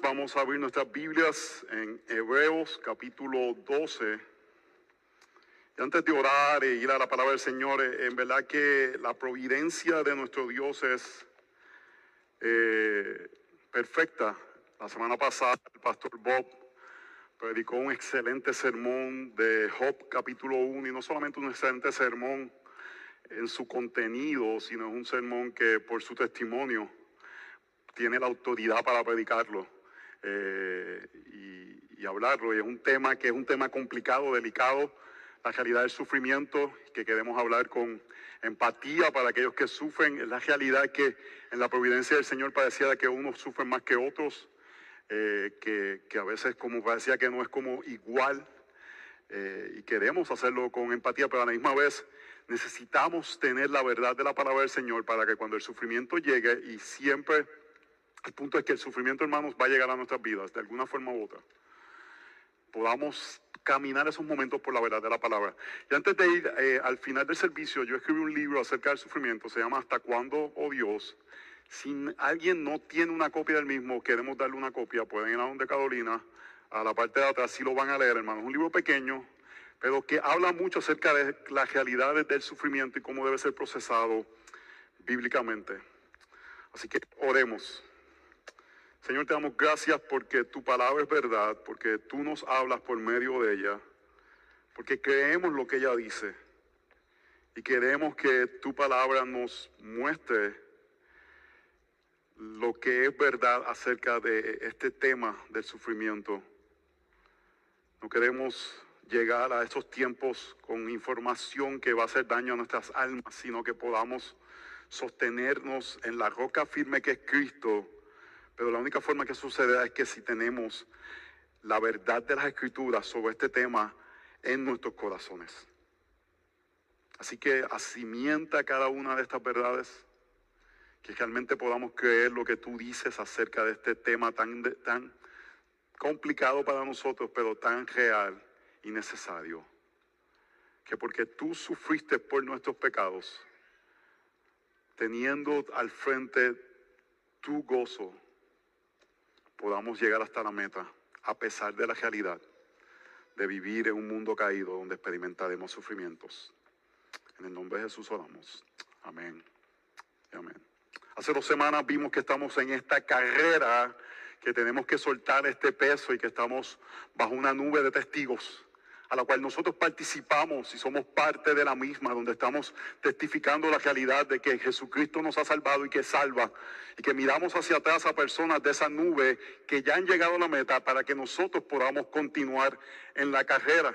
vamos a abrir nuestras Biblias en Hebreos capítulo 12. Y antes de orar e ir a la palabra del Señor, eh, en verdad que la providencia de nuestro Dios es eh, perfecta. La semana pasada el pastor Bob predicó un excelente sermón de Job capítulo 1 y no solamente un excelente sermón en su contenido, sino un sermón que por su testimonio tiene la autoridad para predicarlo eh, y, hablarlo. Y es un tema que es un tema complicado, delicado, la realidad del sufrimiento, que queremos hablar con empatía para aquellos que sufren. Es la realidad que en la providencia del Señor parecía que unos sufren más que otros, eh, que, que, a veces como parecía que no es como igual. Eh, y queremos hacerlo con empatía, pero a la misma vez necesitamos tener la verdad de la palabra del Señor para que cuando el sufrimiento llegue y siempre el punto es que el sufrimiento, hermanos, va a llegar a nuestras vidas de alguna forma u otra. Podamos caminar esos momentos por la verdad de la palabra. Y antes de ir eh, al final del servicio, yo escribí un libro acerca del sufrimiento, se llama Hasta cuándo, oh Dios. Si alguien no tiene una copia del mismo, queremos darle una copia, pueden ir a donde Carolina, a la parte de atrás, si lo van a leer, hermanos. Un libro pequeño, pero que habla mucho acerca de las realidades del sufrimiento y cómo debe ser procesado bíblicamente. Así que oremos. Señor, te damos gracias porque tu palabra es verdad, porque tú nos hablas por medio de ella, porque creemos lo que ella dice y queremos que tu palabra nos muestre lo que es verdad acerca de este tema del sufrimiento. No queremos llegar a estos tiempos con información que va a hacer daño a nuestras almas, sino que podamos sostenernos en la roca firme que es Cristo pero la única forma que suceda es que si tenemos la verdad de las escrituras sobre este tema en nuestros corazones. Así que asimienta cada una de estas verdades, que realmente podamos creer lo que tú dices acerca de este tema tan, tan complicado para nosotros, pero tan real y necesario. Que porque tú sufriste por nuestros pecados, teniendo al frente tu gozo, podamos llegar hasta la meta, a pesar de la realidad de vivir en un mundo caído donde experimentaremos sufrimientos. En el nombre de Jesús oramos. Amén. Amén. Hace dos semanas vimos que estamos en esta carrera, que tenemos que soltar este peso y que estamos bajo una nube de testigos a la cual nosotros participamos y somos parte de la misma, donde estamos testificando la realidad de que Jesucristo nos ha salvado y que salva, y que miramos hacia atrás a personas de esa nube que ya han llegado a la meta para que nosotros podamos continuar en la carrera.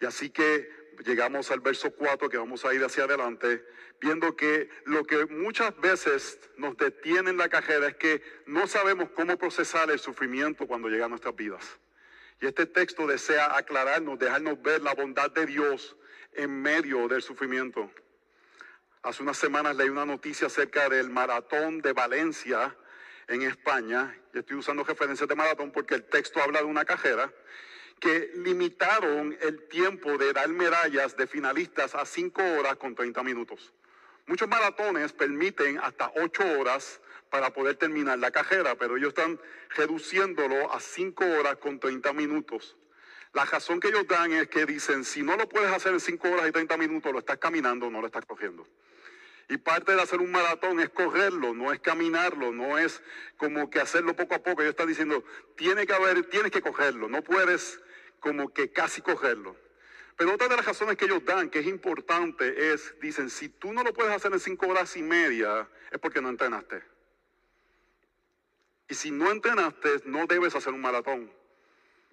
Y así que llegamos al verso 4 que vamos a ir hacia adelante, viendo que lo que muchas veces nos detiene en la carrera es que no sabemos cómo procesar el sufrimiento cuando llega a nuestras vidas. Y este texto desea aclararnos, dejarnos ver la bondad de Dios en medio del sufrimiento. Hace unas semanas leí una noticia acerca del maratón de Valencia en España. Y estoy usando referencias de maratón porque el texto habla de una cajera que limitaron el tiempo de dar medallas de finalistas a 5 horas con 30 minutos. Muchos maratones permiten hasta 8 horas para poder terminar la carrera, pero ellos están reduciéndolo a 5 horas con 30 minutos. La razón que ellos dan es que dicen, si no lo puedes hacer en 5 horas y 30 minutos, lo estás caminando, no lo estás cogiendo. Y parte de hacer un maratón es correrlo, no es caminarlo, no es como que hacerlo poco a poco. Ellos están diciendo, tiene que haber, tienes que cogerlo, no puedes como que casi cogerlo. Pero otra de las razones que ellos dan, que es importante, es, dicen, si tú no lo puedes hacer en 5 horas y media, es porque no entrenaste. Y si no entrenaste, no debes hacer un maratón,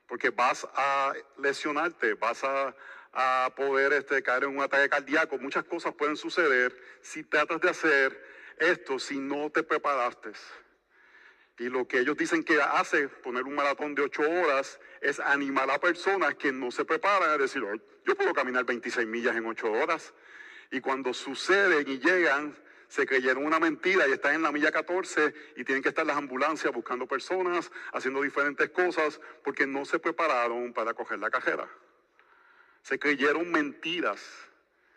porque vas a lesionarte, vas a, poder este, caer en un ataque cardíaco. Muchas cosas pueden suceder si tratas de hacer esto, si no te preparaste. Y lo que ellos dicen que hace poner un maratón de ocho horas es animar a personas que no se preparan a decir, yo puedo caminar 26 millas en ocho horas. Y cuando suceden y llegan, se creyeron una mentira y están en la milla 14 y tienen que estar las ambulancias buscando personas, haciendo diferentes cosas, porque no se prepararon para coger la cajera. Se creyeron mentiras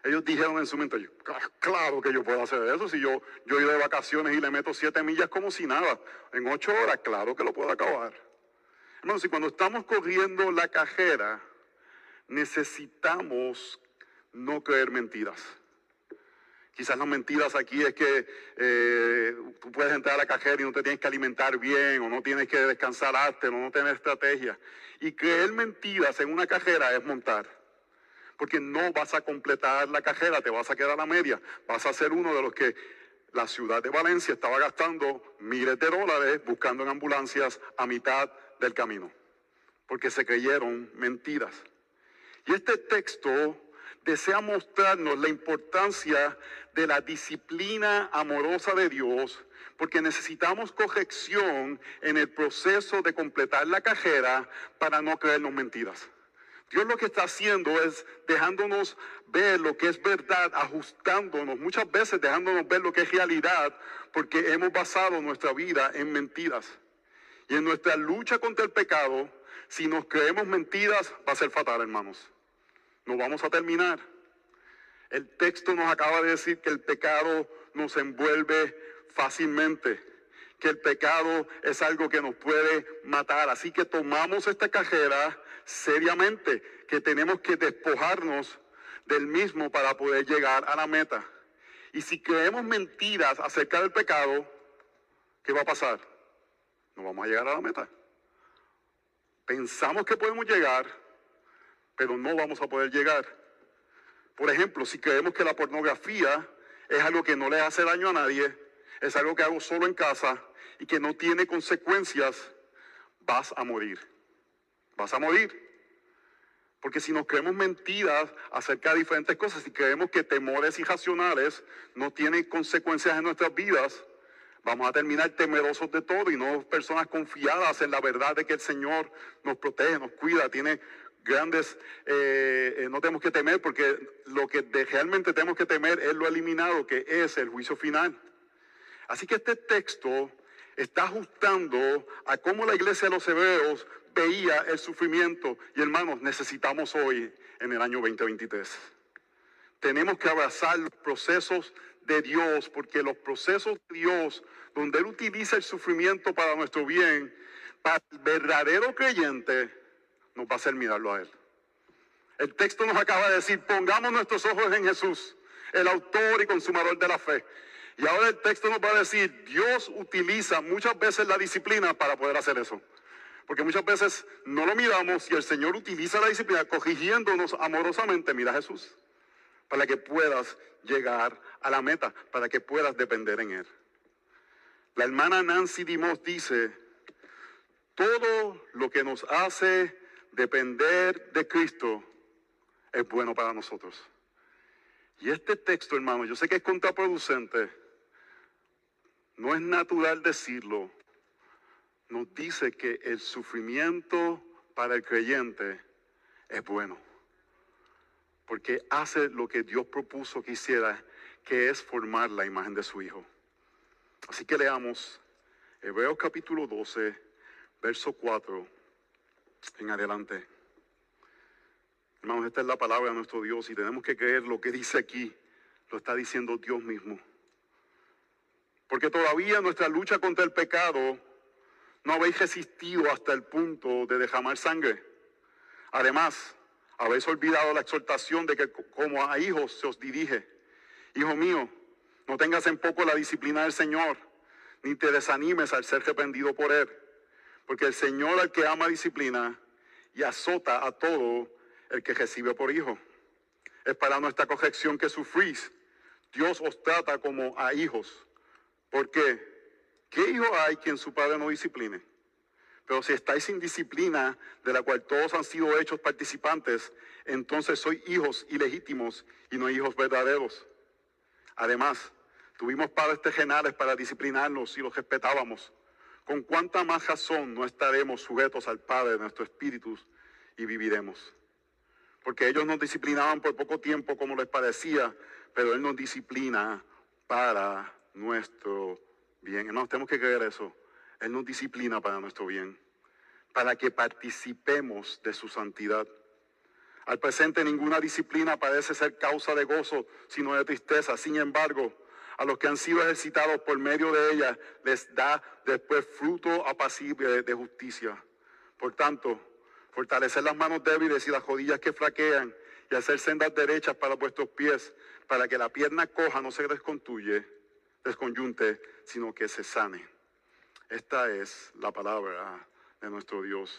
Ellos dijeron en su mente, claro que yo puedo hacer eso. Si yo, yo de vacaciones y le meto siete millas como si nada, en ocho horas, claro que lo puedo acabar. Hermanos, si cuando estamos corriendo la cajera, necesitamos no creer mentiras. Quizás las mentiras aquí es que eh, tú puedes entrar a la cajera y no te tienes que alimentar bien, o no tienes que descansar antes, o no tener estrategia. Y creer mentiras en una cajera es montar. Porque no vas a completar la cajera, te vas a quedar a media. Vas a ser uno de los que la ciudad de Valencia estaba gastando miles de dólares buscando en ambulancias a mitad del camino. Porque se creyeron mentiras. Y este texto desea mostrarnos la importancia de la disciplina amorosa de Dios, porque necesitamos corrección en el proceso de completar la cajera para no creernos mentiras. Dios lo que está haciendo es dejándonos ver lo que es verdad, ajustándonos, muchas veces dejándonos ver lo que es realidad, porque hemos basado nuestra vida en mentiras. Y en nuestra lucha contra el pecado, si nos creemos mentiras, va a ser fatal, hermanos. No vamos a terminar. El texto nos acaba de decir que el pecado nos envuelve fácilmente, que el pecado es algo que nos puede matar. Así que tomamos esta cajera seriamente, que tenemos que despojarnos del mismo para poder llegar a la meta. Y si creemos mentiras acerca del pecado, ¿qué va a pasar? No vamos a llegar a la meta. Pensamos que podemos llegar, pero no vamos a poder llegar. Por ejemplo, si creemos que la pornografía es algo que no le hace daño a nadie, es algo que hago solo en casa y que no tiene consecuencias, vas a morir. Vas a morir. Porque si nos creemos mentiras acerca de diferentes cosas, si creemos que temores irracionales no tienen consecuencias en nuestras vidas, vamos a terminar temerosos de todo y no personas confiadas en la verdad de que el Señor nos protege, nos cuida, tiene grandes, eh, eh, no tenemos que temer porque lo que realmente tenemos que temer es lo eliminado, que es el juicio final. Así que este texto está ajustando a cómo la iglesia de los hebreos veía el sufrimiento. Y hermanos, necesitamos hoy, en el año 2023, tenemos que abrazar los procesos de Dios, porque los procesos de Dios, donde Él utiliza el sufrimiento para nuestro bien, para el verdadero creyente, nos va a hacer mirarlo a Él. El texto nos acaba de decir, pongamos nuestros ojos en Jesús, el autor y consumador de la fe. Y ahora el texto nos va a decir, Dios utiliza muchas veces la disciplina para poder hacer eso. Porque muchas veces no lo miramos y el Señor utiliza la disciplina corrigiéndonos amorosamente. Mira Jesús, para que puedas llegar a la meta, para que puedas depender en Él. La hermana Nancy Dimos dice, todo lo que nos hace depender de Cristo es bueno para nosotros. Y este texto, hermano, yo sé que es contraproducente, no es natural decirlo, nos dice que el sufrimiento para el creyente es bueno, porque hace lo que Dios propuso que hiciera, que es formar la imagen de su Hijo. Así que leamos Hebreos capítulo 12, verso 4 en adelante. Hermanos, esta es la palabra de nuestro Dios y tenemos que creer lo que dice aquí. Lo está diciendo Dios mismo. Porque todavía nuestra lucha contra el pecado no habéis resistido hasta el punto de derramar sangre. Además, habéis olvidado la exhortación de que como a hijos se os dirige. Hijo mío, no tengas en poco la disciplina del Señor, ni te desanimes al ser arrepentido por Él porque el Señor al que ama disciplina y azota a todo el que recibe por hijo. Es para nuestra corrección que sufrís. Dios os trata como a hijos. ¿Por qué? ¿Qué hijo hay quien su padre no discipline? Pero si estáis sin disciplina, de la cual todos han sido hechos participantes, entonces sois hijos ilegítimos y no hijos verdaderos. Además, tuvimos padres terrenales para disciplinarnos y los respetábamos con cuánta más razón no estaremos sujetos al Padre de nuestro espíritu y viviremos. Porque ellos nos disciplinaban por poco tiempo como les parecía, pero Él nos disciplina para nuestro bien. No tenemos que creer eso. Él nos disciplina para nuestro bien, para que participemos de su santidad. Al presente ninguna disciplina parece ser causa de gozo, sino de tristeza. Sin embargo, a los que han sido ejercitados por medio de ella, les da después fruto apacible de justicia. Por tanto, fortalecer las manos débiles y las rodillas que flaquean y hacer sendas derechas para vuestros pies, para que la pierna coja no se descontuye, desconyunte, sino que se sane. Esta es la palabra de nuestro Dios.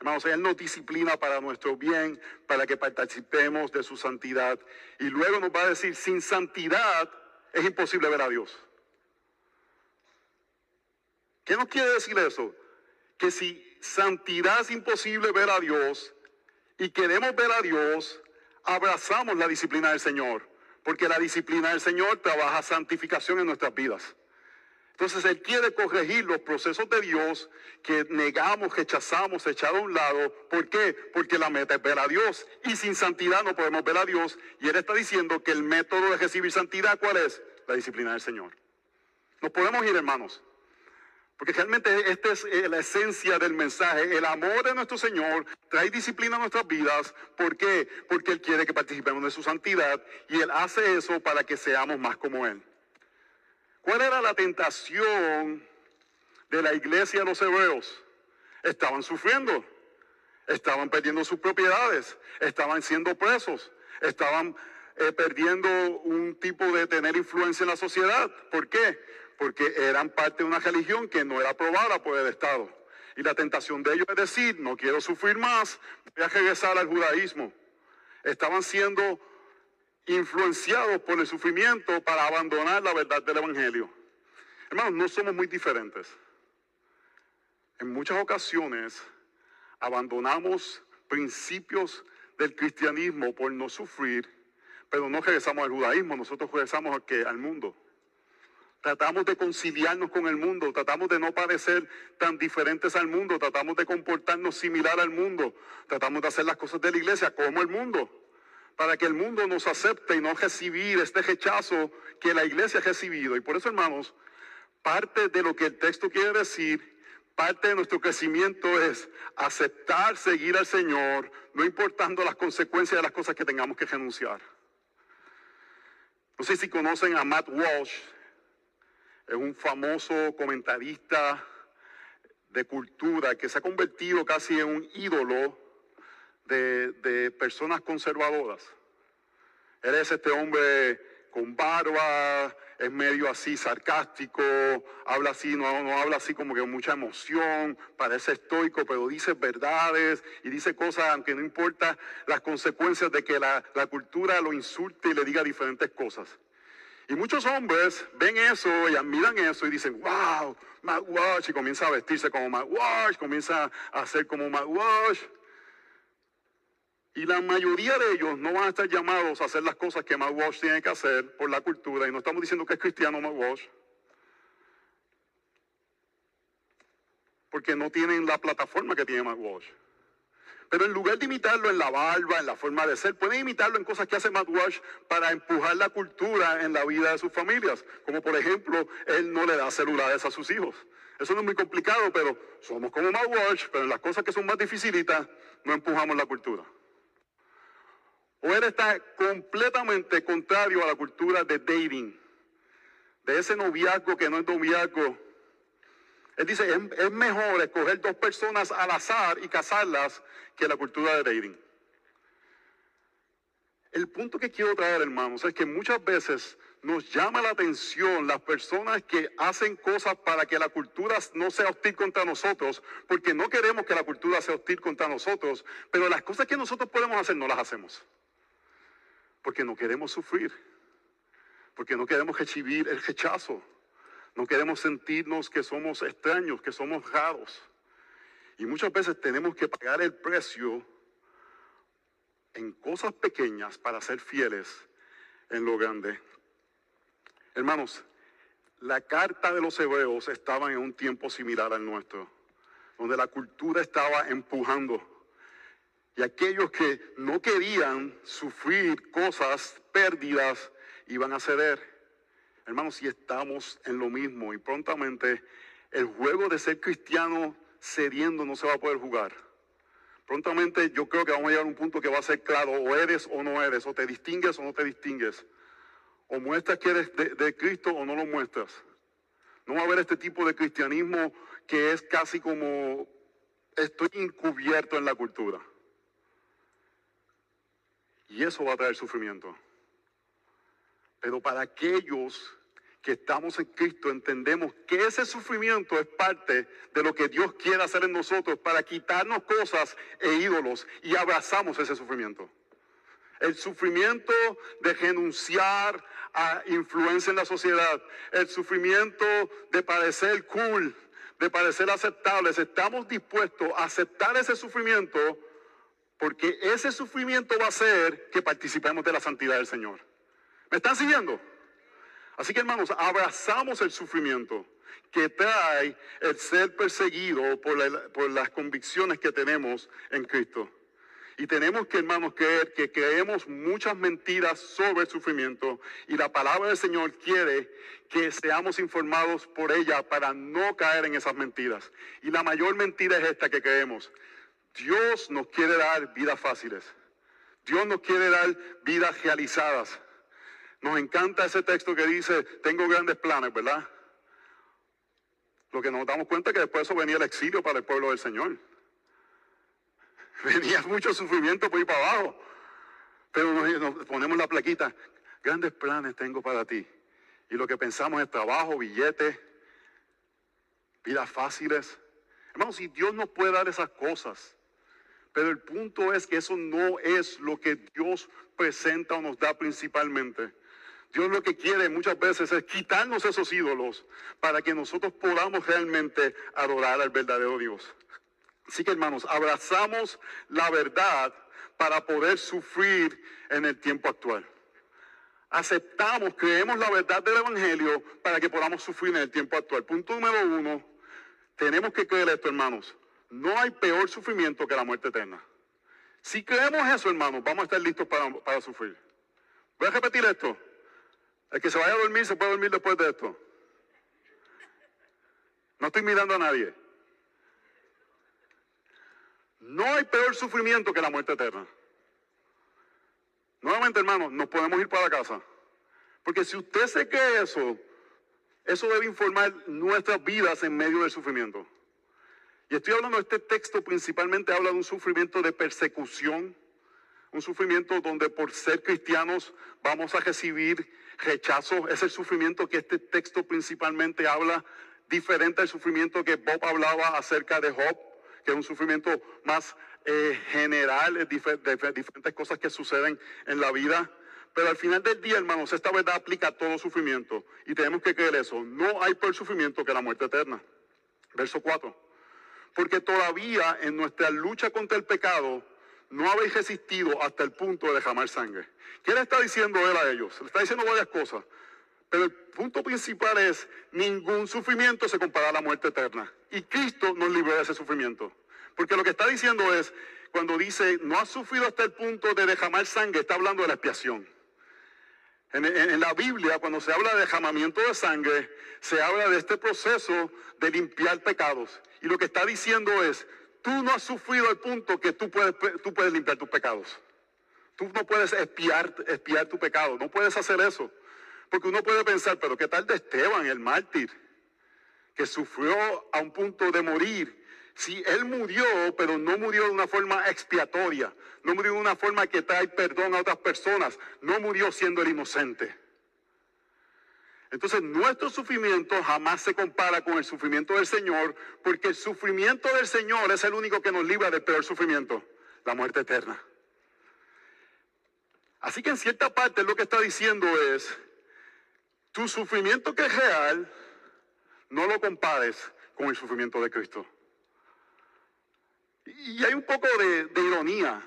Hermanos, Él nos disciplina para nuestro bien, para que participemos de su santidad. Y luego nos va a decir, sin santidad es imposible ver a Dios. ¿Qué nos quiere decir eso? Que si santidad es imposible ver a Dios y queremos ver a Dios, abrazamos la disciplina del Señor, porque la disciplina del Señor trabaja santificación en nuestras vidas. Entonces Él quiere corregir los procesos de Dios que negamos, rechazamos, echado a un lado. ¿Por qué? Porque la meta es ver a Dios. Y sin santidad no podemos ver a Dios. Y Él está diciendo que el método de recibir santidad, ¿cuál es? La disciplina del Señor. Nos podemos ir, hermanos. Porque realmente esta es eh, la esencia del mensaje. El amor de nuestro Señor trae disciplina a nuestras vidas. ¿Por qué? Porque Él quiere que participemos de su santidad y Él hace eso para que seamos más como Él. ¿Cuál era la tentación de la iglesia de los hebreos? Estaban sufriendo, estaban perdiendo sus propiedades, estaban siendo presos, estaban eh, perdiendo un tipo de tener influencia en la sociedad. ¿Por qué? Porque eran parte de una religión que no era aprobada por el Estado. Y la tentación de ellos es decir, no quiero sufrir más, voy a regresar al judaísmo. Estaban siendo influenciados por el sufrimiento para abandonar la verdad del Evangelio. Hermanos, no somos muy diferentes. En muchas ocasiones abandonamos principios del cristianismo por no sufrir, pero no regresamos al judaísmo, nosotros regresamos al, al mundo. Tratamos de conciliarnos con el mundo, tratamos de no parecer tan diferentes al mundo, tratamos de comportarnos similar al mundo, tratamos de hacer las cosas de la iglesia como el mundo para que el mundo nos acepte y no recibir este rechazo que la iglesia ha recibido. Y por eso, hermanos, parte de lo que el texto quiere decir, parte de nuestro crecimiento es aceptar, seguir al Señor, no importando las consecuencias de las cosas que tengamos que renunciar. No sé si conocen a Matt Walsh, es un famoso comentarista de cultura que se ha convertido casi en un ídolo de, personas conservadoras. Él es este hombre con barba, es medio así sarcástico, habla así, no, no habla así como que mucha emoción, parece estoico, pero dice verdades y dice cosas, aunque no importa las consecuencias de que la, la cultura lo insulte y le diga diferentes cosas. Y muchos hombres ven eso y admiran eso y dicen, wow, Matt y comienza a vestirse como Matt comienza a hacer como Matt. Y la mayoría de ellos no van a estar llamados a hacer las cosas que Matt Walsh tiene que hacer por la cultura. Y no estamos diciendo que es cristiano Matt Walsh. Porque no tienen la plataforma que tiene Matt Walsh. Pero en lugar de imitarlo en la barba, en la forma de ser, pueden imitarlo en cosas que hace Matt Walsh para empujar la cultura en la vida de sus familias. Como por ejemplo, él no le da celulares a sus hijos. Eso no es muy complicado, pero somos como Matt Walsh, pero en las cosas que son más dificilitas, no empujamos la cultura. O él está completamente contrario a la cultura de dating, de ese noviazgo que no es noviazgo. Él dice, es, es mejor escoger dos personas al azar y casarlas que la cultura de dating. El punto que quiero traer, hermanos, es que muchas veces nos llama la atención las personas que hacen cosas para que la cultura no sea hostil contra nosotros, porque no queremos que la cultura sea hostil contra nosotros, pero las cosas que nosotros podemos hacer no las hacemos porque no queremos sufrir, porque no queremos recibir el rechazo, no queremos sentirnos que somos extraños, que somos raros. Y muchas veces tenemos que pagar el precio en cosas pequeñas para ser fieles en lo grande. Hermanos, la carta de los hebreos estaba en un tiempo similar al nuestro, donde la cultura estaba empujando y aquellos que no querían sufrir cosas, pérdidas, iban a ceder. Hermanos, si estamos en lo mismo y prontamente el juego de ser cristiano cediendo no se va a poder jugar. Prontamente yo creo que vamos a llegar a un punto que va a ser claro, o eres o no eres, o te distingues o no te distingues, o muestras que eres de, de Cristo o no lo muestras. No va a haber este tipo de cristianismo que es casi como estoy encubierto en la cultura. Y eso va a traer sufrimiento. Pero para aquellos que estamos en Cristo entendemos que ese sufrimiento es parte de lo que Dios quiere hacer en nosotros para quitarnos cosas e ídolos y abrazamos ese sufrimiento. El sufrimiento de renunciar a influencia en la sociedad, el sufrimiento de parecer cool, de parecer aceptables. Estamos dispuestos a aceptar ese sufrimiento porque ese sufrimiento va a hacer que participemos de la santidad del Señor. ¿Me están siguiendo? Así que hermanos, abrazamos el sufrimiento que trae el ser perseguido por, por, las convicciones que tenemos en Cristo. Y tenemos que, hermanos, creer que creemos muchas mentiras sobre el sufrimiento y la palabra del Señor quiere que seamos informados por ella para no caer en esas mentiras. Y la mayor mentira es esta que creemos. Dios nos quiere dar vidas fáciles. Dios nos quiere dar vidas realizadas. Nos encanta ese texto que dice, tengo grandes planes, ¿verdad? Lo que nos damos cuenta es que después eso venía el exilio para el pueblo del Señor. Venía mucho sufrimiento por ir para abajo. Pero nos, ponemos la plaquita, grandes planes tengo para ti. Y lo que pensamos es trabajo, billetes, vidas fáciles. Hermanos, si Dios nos puede dar esas cosas, pero el punto es que eso no es lo que Dios presenta o nos da principalmente. Dios lo que quiere muchas veces es quitarnos esos ídolos para que nosotros podamos realmente adorar al verdadero Dios. Así que hermanos, abrazamos la verdad para poder sufrir en el tiempo actual. Aceptamos, creemos la verdad del Evangelio para que podamos sufrir en el tiempo actual. Punto número uno, tenemos que creer esto, hermanos. No hay peor sufrimiento que la muerte eterna. Si creemos eso, hermanos, vamos a estar listos para, para sufrir. Voy a repetir esto. El que se vaya a dormir se puede dormir después de esto. No estoy mirando a nadie. No hay peor sufrimiento que la muerte eterna. Nuevamente, hermanos, nos podemos ir para casa. Porque si usted se cree eso, eso debe informar nuestras vidas en medio del sufrimiento. Y estoy hablando de este texto, principalmente habla de un sufrimiento de persecución, un sufrimiento donde por ser cristianos vamos a recibir rechazo. Es el sufrimiento que este texto principalmente habla, diferente al sufrimiento que Bob hablaba acerca de Job, que es un sufrimiento más eh, general, de diferentes cosas que suceden en la vida. Pero al final del día, hermanos, esta verdad aplica a todo sufrimiento. Y tenemos que creer eso. No hay peor sufrimiento que la muerte eterna. Verso 4. Porque todavía en nuestra lucha contra el pecado no habéis resistido hasta el punto de derramar sangre. ¿Qué le está diciendo él a ellos? Le está diciendo varias cosas. Pero el punto principal es, ningún sufrimiento se compara a la muerte eterna. Y Cristo nos libró de ese sufrimiento. Porque lo que está diciendo es, cuando dice, no ha sufrido hasta el punto de derramar sangre, está hablando de la expiación. En, en, la Biblia, cuando se habla de derramamiento de sangre, se habla de este proceso de limpiar pecados. Y lo que está diciendo es, tú no has sufrido al punto que tú puedes, tú puedes limpiar tus pecados. Tú no puedes espiar, espiar tu pecado, no puedes hacer eso. Porque uno puede pensar, pero ¿qué tal de Esteban, el mártir, que sufrió a un punto de morir? Si él murió, pero no murió de una forma expiatoria, no murió de una forma que trae perdón a otras personas, no murió siendo el inocente. Entonces nuestro sufrimiento jamás se compara con el sufrimiento del Señor, porque el sufrimiento del Señor es el único que nos libra del peor sufrimiento, la muerte eterna. Así que en cierta parte lo que está diciendo es, tu sufrimiento que es real, no lo compares con el sufrimiento de Cristo. Y hay un poco de, ironía.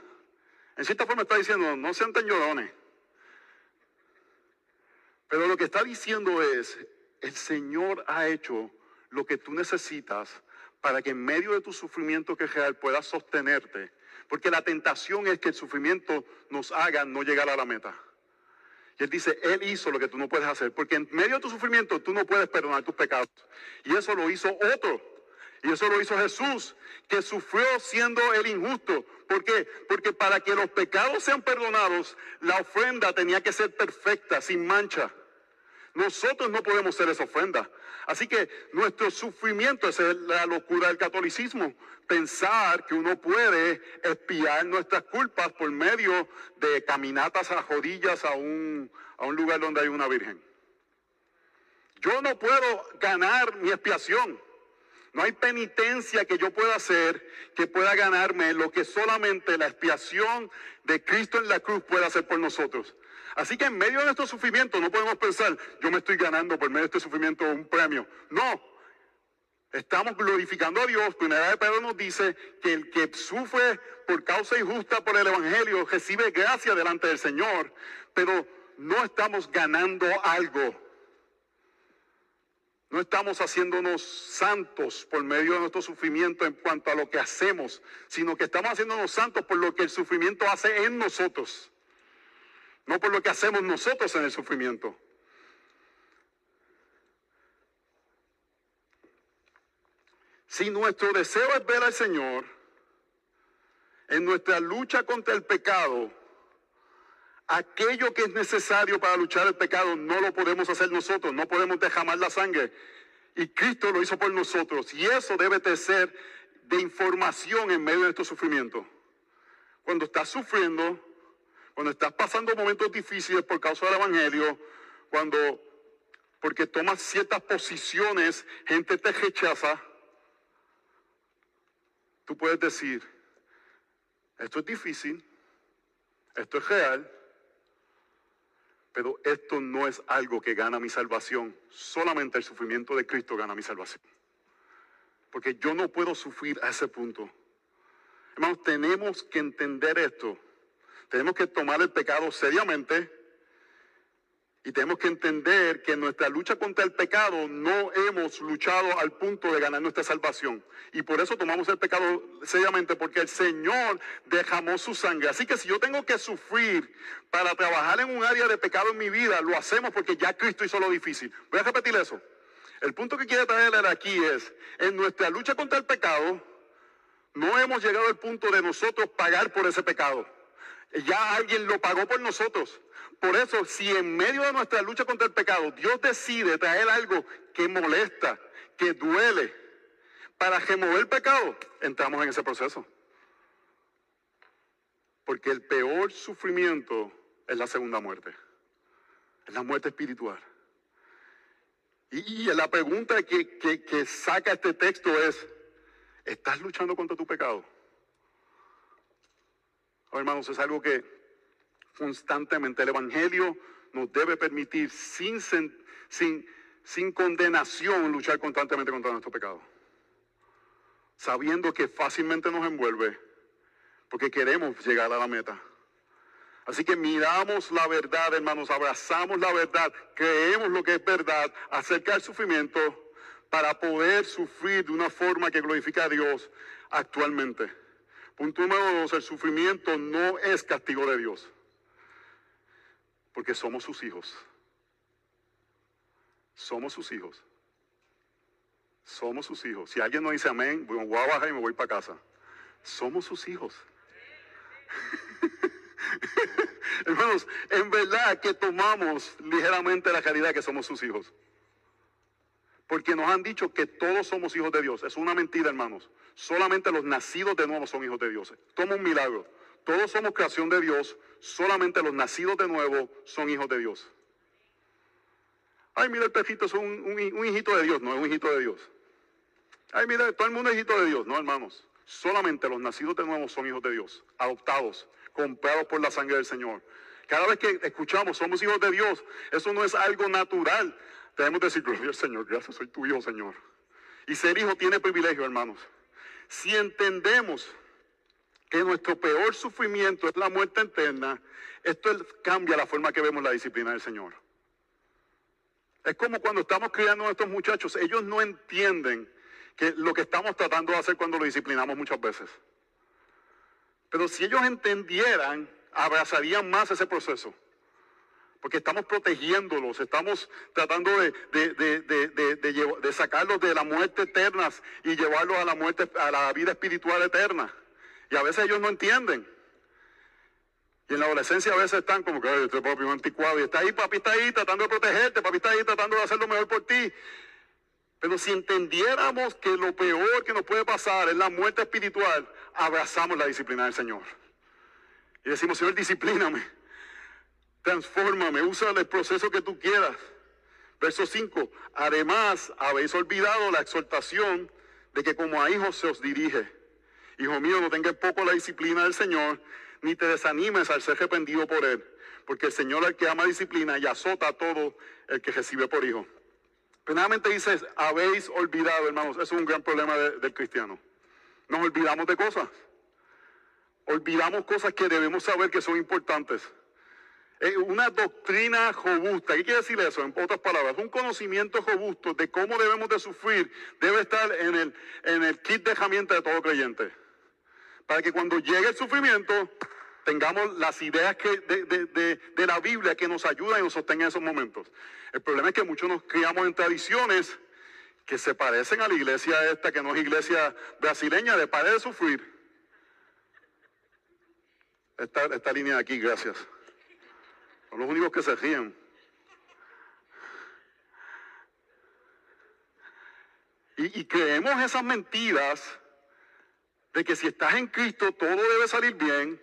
En cierta forma está diciendo, no sean tan llorones. Pero lo que está diciendo es, el Señor ha hecho lo que tú necesitas para que en medio de tu sufrimiento que real puedas sostenerte. Porque la tentación es que el sufrimiento nos haga no llegar a la meta. Y él dice, Él hizo lo que tú no puedes hacer. Porque en medio de tu sufrimiento tú no puedes perdonar tus pecados. Y eso lo hizo otro. Y eso lo hizo Jesús, que sufrió siendo el injusto. ¿Por qué? Porque para que los pecados sean perdonados, la ofrenda tenía que ser perfecta, sin mancha. Nosotros no podemos ser esa ofrenda. Así que nuestro sufrimiento, esa es la locura del catolicismo. Pensar que uno puede espiar nuestras culpas por medio de caminatas a rodillas a un, a un lugar donde hay una virgen. Yo no puedo ganar mi expiación. No hay penitencia que yo pueda hacer que pueda ganarme lo que solamente la expiación de Cristo en la cruz puede hacer por nosotros. Así que en medio de nuestro sufrimiento no podemos pensar, yo me estoy ganando por medio de este sufrimiento un premio. No, estamos glorificando a Dios. Primera de Pedro nos dice que el que sufre por causa injusta por el Evangelio recibe gracia delante del Señor, pero no estamos ganando algo no estamos haciéndonos santos por medio de nuestro sufrimiento en cuanto a lo que hacemos, sino que estamos haciéndonos santos por lo que el sufrimiento hace en nosotros, no por lo que hacemos nosotros en el sufrimiento. Si nuestro deseo es ver al Señor en nuestra lucha contra el pecado, Aquello que es necesario para luchar el pecado no lo podemos hacer nosotros, no podemos derramar la sangre. Y Cristo lo hizo por nosotros. Y eso debe de ser de información en medio de estos sufrimientos. Cuando estás sufriendo, cuando estás pasando momentos difíciles por causa del Evangelio, cuando porque tomas ciertas posiciones, gente te rechaza, tú puedes decir, esto es difícil, esto es real, pero esto no es algo que gana mi salvación. Solamente el sufrimiento de Cristo gana mi salvación. Porque yo no puedo sufrir a ese punto. Hermanos, tenemos que entender esto. Tenemos que tomar el pecado seriamente y tenemos que entender que en nuestra lucha contra el pecado no hemos luchado al punto de ganar nuestra salvación. Y por eso tomamos el pecado seriamente, porque el Señor derramó su sangre. Así que si yo tengo que sufrir para trabajar en un área de pecado en mi vida, lo hacemos porque ya Cristo hizo lo difícil. Voy a repetir eso. El punto que quiero traer aquí es, en nuestra lucha contra el pecado, no hemos llegado al punto de nosotros pagar por ese pecado. Ya alguien lo pagó por nosotros. Por eso, si en medio de nuestra lucha contra el pecado Dios decide traer algo que molesta, que duele, para remover el pecado, entramos en ese proceso. Porque el peor sufrimiento es la segunda muerte. Es la muerte espiritual. Y, la pregunta que, que saca este texto es, ¿estás luchando contra tu pecado? hermanos, es algo que constantemente el Evangelio nos debe permitir sin, sin, sin condenación luchar constantemente contra nuestro pecado. Sabiendo que fácilmente nos envuelve porque queremos llegar a la meta. Así que miramos la verdad, hermanos, abrazamos la verdad, creemos lo que es verdad acerca del sufrimiento para poder sufrir de una forma que glorifica a Dios actualmente. Punto número dos, el sufrimiento no es castigo de Dios, porque somos sus hijos. Somos sus hijos. Somos sus hijos. Si alguien no dice amén, voy a bajar y me voy para casa. Somos sus hijos. Hermanos, en verdad que tomamos ligeramente la caridad que somos sus hijos. Porque nos han dicho que todos somos hijos de Dios. Es una mentira, hermanos. Solamente los nacidos de nuevo son hijos de Dios. Toma un milagro. Todos somos creación de Dios. Solamente los nacidos de nuevo son hijos de Dios. Ay, mira, el pejito es un, un, hijito de Dios. No es un hijito de Dios. Ay, mira, todo el mundo es hijito de Dios. No, hermanos. Solamente los nacidos de nuevo son hijos de Dios. Adoptados, comprados por la sangre del Señor. Cada vez que escuchamos somos hijos de Dios, eso no es algo natural. Debemos decir, gloria al Señor, gracias, soy tu hijo, Señor. Y ser hijo tiene privilegio, hermanos. Si entendemos que nuestro peor sufrimiento es la muerte eterna, esto cambia la forma que vemos la disciplina del Señor. Es como cuando estamos criando a estos muchachos, ellos no entienden que lo que estamos tratando de hacer cuando lo disciplinamos muchas veces. Pero si ellos entendieran, abrazarían más ese proceso. porque estamos protegiéndolos, estamos tratando de, de, sacarlos de la muerte eterna y llevarlos a la muerte, a la vida espiritual eterna. Y a veces ellos no entienden. Y en la adolescencia a veces están como que, este papi anticuado, y está ahí, papi está ahí tratando de protegerte, papi está ahí tratando de hacer lo mejor por ti. Pero si entendiéramos que lo peor que nos puede pasar es la muerte espiritual, abrazamos la disciplina del Señor. Y decimos, Señor, disciplíname, transfórmame, usa el proceso que tú quieras. Verso 5, además habéis olvidado la exhortación de que como a hijos se os dirige. Hijo mío, no tengas poco la disciplina del Señor, ni te desanimes al ser arrepentido por él, porque el Señor el que ama disciplina y azota a todo el que recibe por hijo. Finalmente dice, habéis olvidado, hermanos, eso es un gran problema del cristiano. Nos olvidamos de cosas. Olvidamos cosas que debemos saber que son importantes. una doctrina robusta. ¿Qué quiere decir eso? En otras palabras, un conocimiento robusto de cómo debemos de sufrir debe estar en el, en el kit de herramientas de todo creyente. Para que cuando llegue el sufrimiento tengamos las ideas que, de, de la Biblia que nos ayudan y nos sostengan en esos momentos. El problema es que muchos nos criamos en tradiciones que se parecen a la iglesia esta, que no es iglesia brasileña, de pared de sufrir. Esta, esta línea de aquí, gracias. Son los únicos que se ríen. Y, creemos esas mentiras de que si estás en Cristo todo debe salir bien,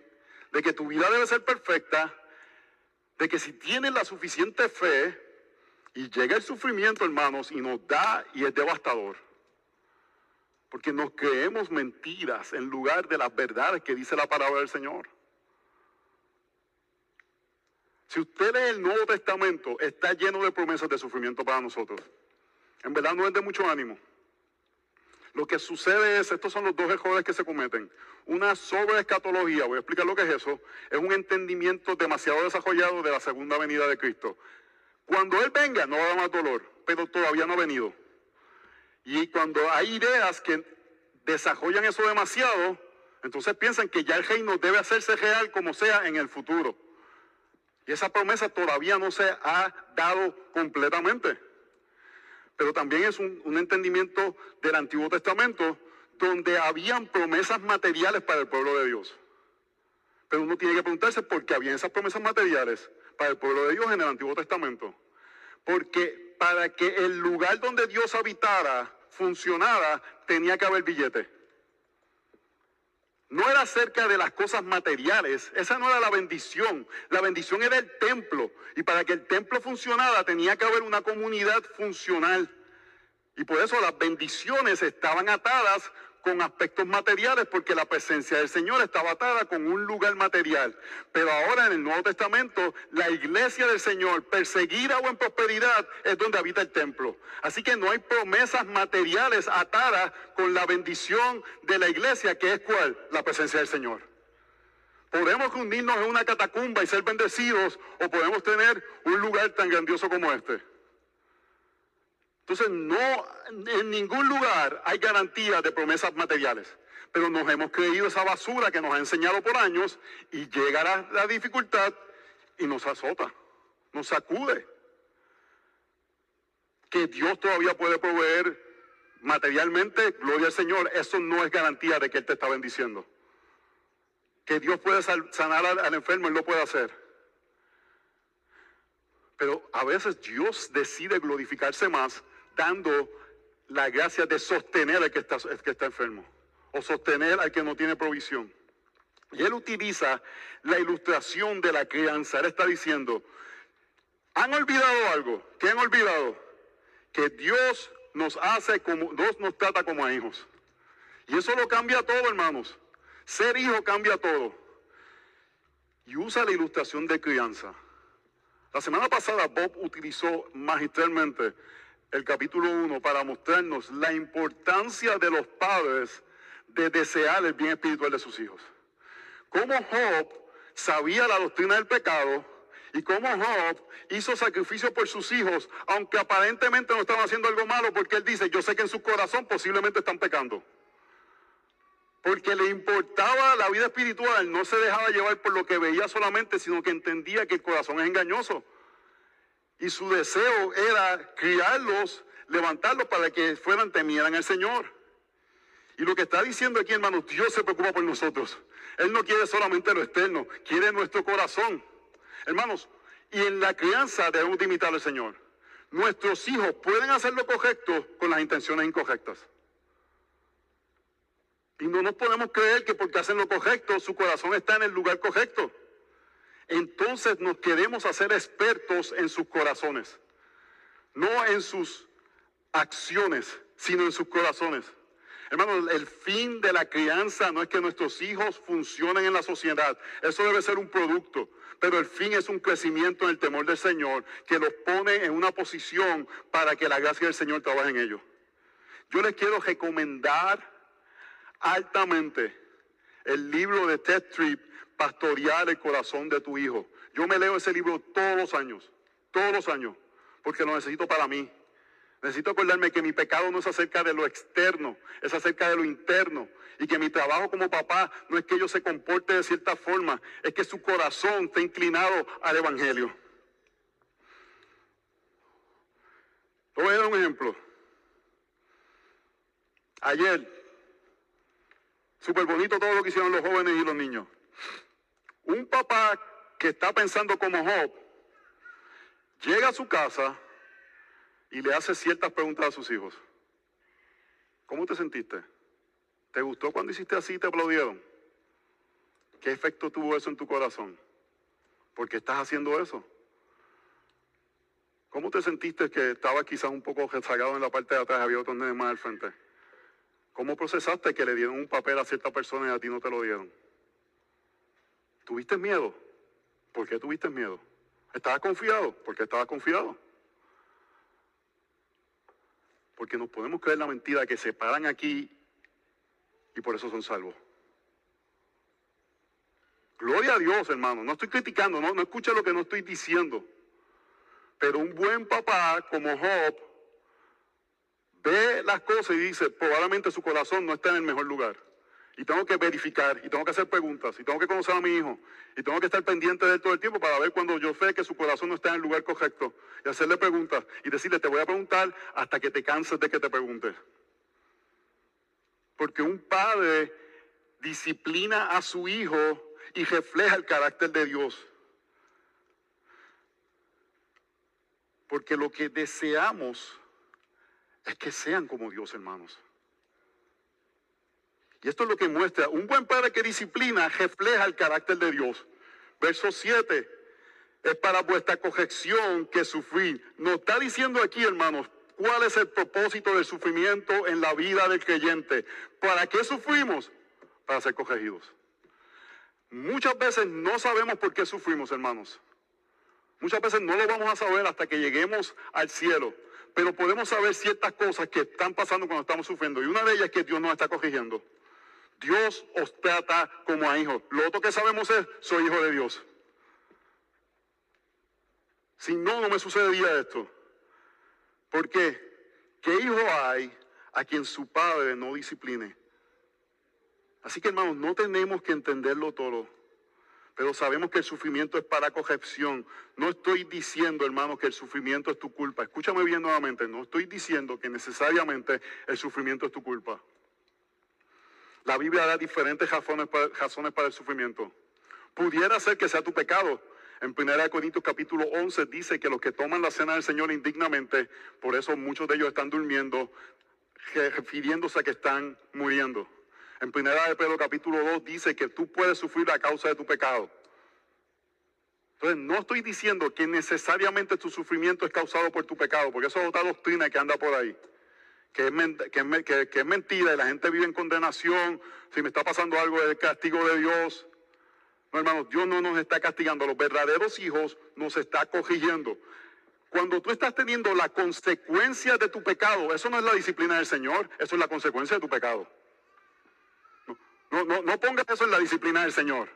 de que tu vida debe ser perfecta, de que si tienes la suficiente fe y llega el sufrimiento, hermanos, y nos da y es devastador. Porque nos creemos mentiras en lugar de las verdades que dice la palabra del Señor. Si usted lee el Nuevo Testamento, está lleno de promesas de sufrimiento para nosotros. En verdad no es de mucho ánimo. Lo que sucede es, estos son los dos errores que se cometen. Una sobreescatología, voy a explicar lo que es eso, es un entendimiento demasiado desarrollado de la segunda venida de Cristo. Cuando Él venga no va a haber más dolor, pero todavía no ha venido. Y cuando hay ideas que desarrollan eso demasiado, entonces piensan que ya el reino debe hacerse real como sea en el futuro. Y esa promesa todavía no se ha dado completamente. Pero también es un, entendimiento del Antiguo Testamento donde habían promesas materiales para el pueblo de Dios. Pero uno tiene que preguntarse por qué habían esas promesas materiales para el pueblo de Dios en el Antiguo Testamento. Porque para que el lugar donde Dios habitara funcionara, tenía que haber billete no era acerca de las cosas materiales, esa no era la bendición, la bendición era el templo y para que el templo funcionara tenía que haber una comunidad funcional. Y por eso las bendiciones estaban atadas con aspectos materiales porque la presencia del Señor estaba atada con un lugar material. Pero ahora en el Nuevo Testamento, la iglesia del Señor, perseguida o en prosperidad, es donde habita el templo. Así que no hay promesas materiales atadas con la bendición de la iglesia, que es cuál? La presencia del Señor. Podemos unirnos en una catacumba y ser bendecidos o podemos tener un lugar tan grandioso como este. Entonces, no, en ningún lugar hay garantía de promesas materiales. Pero nos hemos creído esa basura que nos ha enseñado por años y llega la, dificultad y nos azota, nos sacude. Que Dios todavía puede proveer materialmente, gloria al Señor, eso no es garantía de que Él te está bendiciendo. Que Dios puede sanar al, al enfermo, Él lo puede hacer. Pero a veces Dios decide glorificarse más dando la gracia de sostener al que está, que está enfermo o sostener al que no tiene provisión. Y él utiliza la ilustración de la crianza. Él está diciendo, ¿han olvidado algo? ¿Qué han olvidado? Que Dios nos hace como, Dios nos trata como a hijos. Y eso lo cambia todo, hermanos. Ser hijo cambia todo. Y usa la ilustración de crianza. La semana pasada Bob utilizó magistralmente el capítulo 1 para mostrarnos la importancia de los padres de desear el bien espiritual de sus hijos. Cómo Job sabía la doctrina del pecado y cómo Job hizo sacrificio por sus hijos, aunque aparentemente no estaban haciendo algo malo, porque él dice, yo sé que en su corazón posiblemente están pecando. Porque le importaba la vida espiritual, no se dejaba llevar por lo que veía solamente, sino que entendía que el corazón es engañoso. Y su deseo era criarlos, levantarlos para que fueran temieran al Señor. Y lo que está diciendo aquí, hermanos, Dios se preocupa por nosotros. Él no quiere solamente lo externo, quiere nuestro corazón. Hermanos, y en la crianza debemos de imitar al Señor. Nuestros hijos pueden hacer lo correcto con las intenciones incorrectas. Y no nos podemos creer que porque hacen lo correcto, su corazón está en el lugar correcto. Entonces nos queremos hacer expertos en sus corazones. No en sus acciones, sino en sus corazones. Hermanos, el fin de la crianza no es que nuestros hijos funcionen en la sociedad. Eso debe ser un producto. Pero el fin es un crecimiento en el temor del Señor que los pone en una posición para que la gracia del Señor trabaje en ellos. Yo les quiero recomendar altamente el libro de Ted Tripp, Pastorear el corazón de tu hijo. Yo me leo ese libro todos los años, todos los años, porque lo necesito para mí. Necesito acordarme que mi pecado no es acerca de lo externo, es acerca de lo interno. Y que mi trabajo como papá no es que yo se comporte de cierta forma, es que su corazón está inclinado al Evangelio. Voy a dar un ejemplo. Ayer, súper bonito todo lo que hicieron los jóvenes y los niños. Un papá que está pensando como Job, llega a su casa y le hace ciertas preguntas a sus hijos. ¿Cómo te sentiste? ¿Te gustó cuando hiciste así y te aplaudieron? ¿Qué efecto tuvo eso en tu corazón? ¿Por qué estás haciendo eso? ¿Cómo te sentiste que estaba quizás un poco rezagado en la parte de atrás había otros nenes más al frente? ¿Cómo procesaste que le dieron un papel a cierta persona y a ti no te lo dieron? ¿Tuviste miedo? ¿Por qué tuviste miedo? ¿Estabas confiado? ¿Por qué estabas confiado? Porque nos podemos creer la mentira que se paran aquí y por eso son salvos. Gloria a Dios, hermano. No estoy criticando, no, no escucha lo que no estoy diciendo. Pero un buen papá como Job ve las cosas y dice, probablemente su corazón no está en el mejor lugar y tengo que verificar, y tengo que hacer preguntas, y tengo que conocer a mi hijo, y tengo que estar pendiente de él todo el tiempo para ver cuando yo sé que su corazón no está en el lugar correcto, y hacerle preguntas, y decirle, te voy a preguntar hasta que te canses de que te pregunte. Porque un padre disciplina a su hijo y refleja el carácter de Dios. Porque lo que deseamos es que sean como Dios, hermanos. Y esto es lo que muestra, un buen padre que disciplina refleja el carácter de Dios. Verso 7, es para vuestra corrección que sufrir. Nos está diciendo aquí, hermanos, cuál es el propósito del sufrimiento en la vida del creyente. ¿Para qué sufrimos? Para ser corregidos. Muchas veces no sabemos por qué sufrimos, hermanos. Muchas veces no lo vamos a saber hasta que lleguemos al cielo. Pero podemos saber ciertas cosas que están pasando cuando estamos sufriendo. Y una de ellas es que Dios nos está corrigiendo. Dios os trata como a hijos. Lo otro que sabemos es, soy hijo de Dios. Si no, no me sucedería esto. ¿Por qué? ¿Qué hijo hay a quien su padre no discipline? Así que hermanos, no tenemos que entenderlo todo, pero sabemos que el sufrimiento es para corrección. No estoy diciendo, hermanos, que el sufrimiento es tu culpa. Escúchame bien nuevamente, no estoy diciendo que necesariamente el sufrimiento es tu culpa. La Biblia da diferentes razones para, el sufrimiento. Pudiera ser que sea tu pecado. En 1 Corintios capítulo 11 dice que los que toman la cena del Señor indignamente, por eso muchos de ellos están durmiendo, refiriéndose a que están muriendo. En 1 de Pedro capítulo 2 dice que tú puedes sufrir a causa de tu pecado. Entonces, no estoy diciendo que necesariamente tu sufrimiento es causado por tu pecado, porque eso es otra doctrina que anda por ahí que es, mentira y la gente vive en condenación, si me está pasando algo es castigo de Dios. No, hermanos, Dios no nos está castigando, los verdaderos hijos nos está corrigiendo. Cuando tú estás teniendo la consecuencia de tu pecado, eso no es la disciplina del Señor, eso es la consecuencia de tu pecado. No, no, no pongas eso en la disciplina del Señor.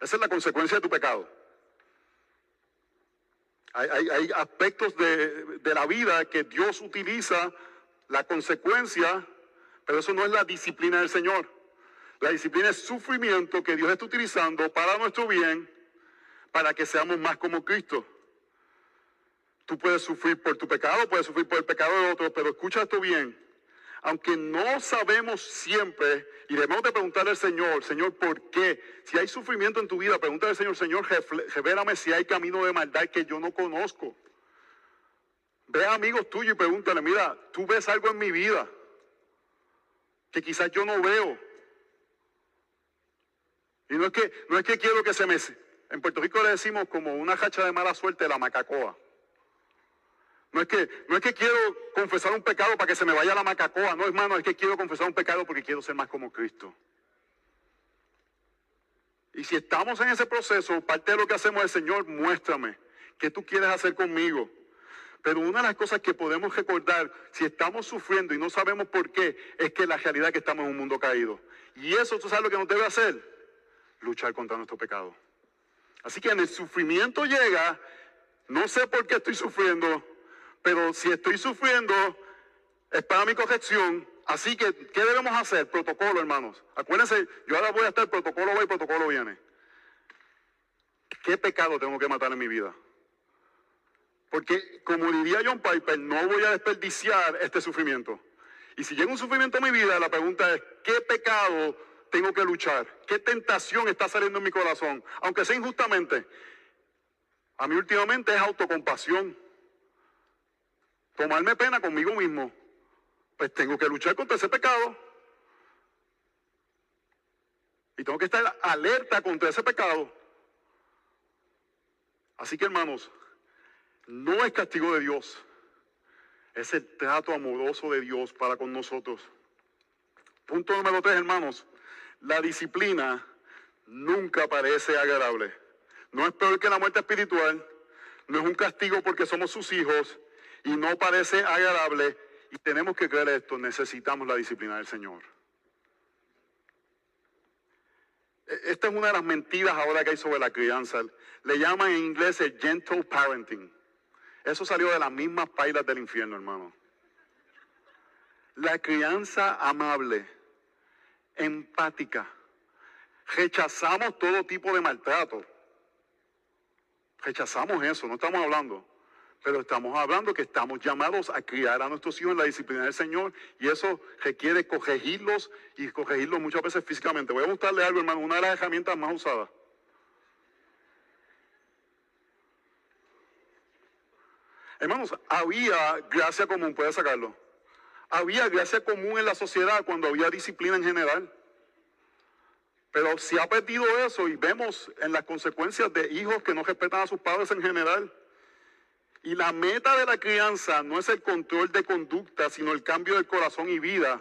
Esa es la consecuencia de tu pecado. Hay, aspectos de, de, la vida que Dios utiliza, la consecuencia, pero eso no es la disciplina del Señor. La disciplina es sufrimiento que Dios está utilizando para nuestro bien, para que seamos más como Cristo. Tú puedes sufrir por tu pecado, puedes sufrir por el pecado de otros, pero escucha esto bien. Aunque no sabemos siempre, y debemos de preguntarle al Señor, Señor, ¿por qué? Si hay sufrimiento en tu vida, pregúntale al Señor, Señor, revélame si hay camino de maldad que yo no conozco. Ve amigos tuyos y pregúntale, mira, tú ves algo en mi vida que quizás yo no veo. Y no es que, no es que quiero que se me... En Puerto Rico le decimos como una hacha de mala suerte la macacoa. No es, que, no es que quiero confesar un pecado para que se me vaya la macacoa. No, hermano, es que quiero confesar un pecado porque quiero ser más como Cristo. Y si estamos en ese proceso, parte de lo que hacemos es, Señor, muéstrame qué tú quieres hacer conmigo. Pero una de las cosas que podemos recordar, si estamos sufriendo y no sabemos por qué, es que la realidad es que estamos en un mundo caído. Y eso, ¿tú sabes lo que nos debe hacer? Luchar contra nuestro pecado. Así que en el sufrimiento llega, no sé por qué estoy sufriendo, pero si estoy sufriendo, es para mi corrección. Así que, ¿qué debemos hacer? Protocolo, hermanos. Acuérdense, yo ahora voy a estar protocolo va y protocolo viene. ¿Qué pecado tengo que matar en mi vida? Porque, como diría John Piper, no voy a desperdiciar este sufrimiento. Y si llega un sufrimiento en mi vida, la pregunta es, ¿qué pecado tengo que luchar? ¿Qué tentación está saliendo en mi corazón? Aunque sea injustamente. A mí últimamente es autocompasión. Tomarme pena conmigo mismo. Pues tengo que luchar contra ese pecado. Y tengo que estar alerta contra ese pecado. Así que hermanos, no es castigo de Dios. Es el trato amoroso de Dios para con nosotros. Punto número tres, hermanos. La disciplina nunca parece agradable. No es peor que la muerte espiritual. No es un castigo porque somos sus hijos. Y no parece agradable. Y tenemos que creer esto. Necesitamos la disciplina del Señor. E, esta es una de las mentiras ahora que hay sobre la crianza. Le llaman en inglés el gentle parenting. Eso salió de las mismas pailas del infierno, hermano. La crianza amable, empática. Rechazamos todo tipo de maltrato. Rechazamos eso, no estamos hablando. Pero estamos hablando que estamos llamados a criar a nuestros hijos en la disciplina del Señor y eso requiere corregirlos y corregirlos muchas veces físicamente. Voy a mostrarle algo, hermano, una de las herramientas más usadas. Hermanos, había gracia común, puede sacarlo. Había gracia común en la sociedad cuando había disciplina en general. Pero se ha perdido eso y vemos en las consecuencias de hijos que no respetan a sus padres en general. Y la meta de la crianza no es el control de conducta, sino el cambio del corazón y vida.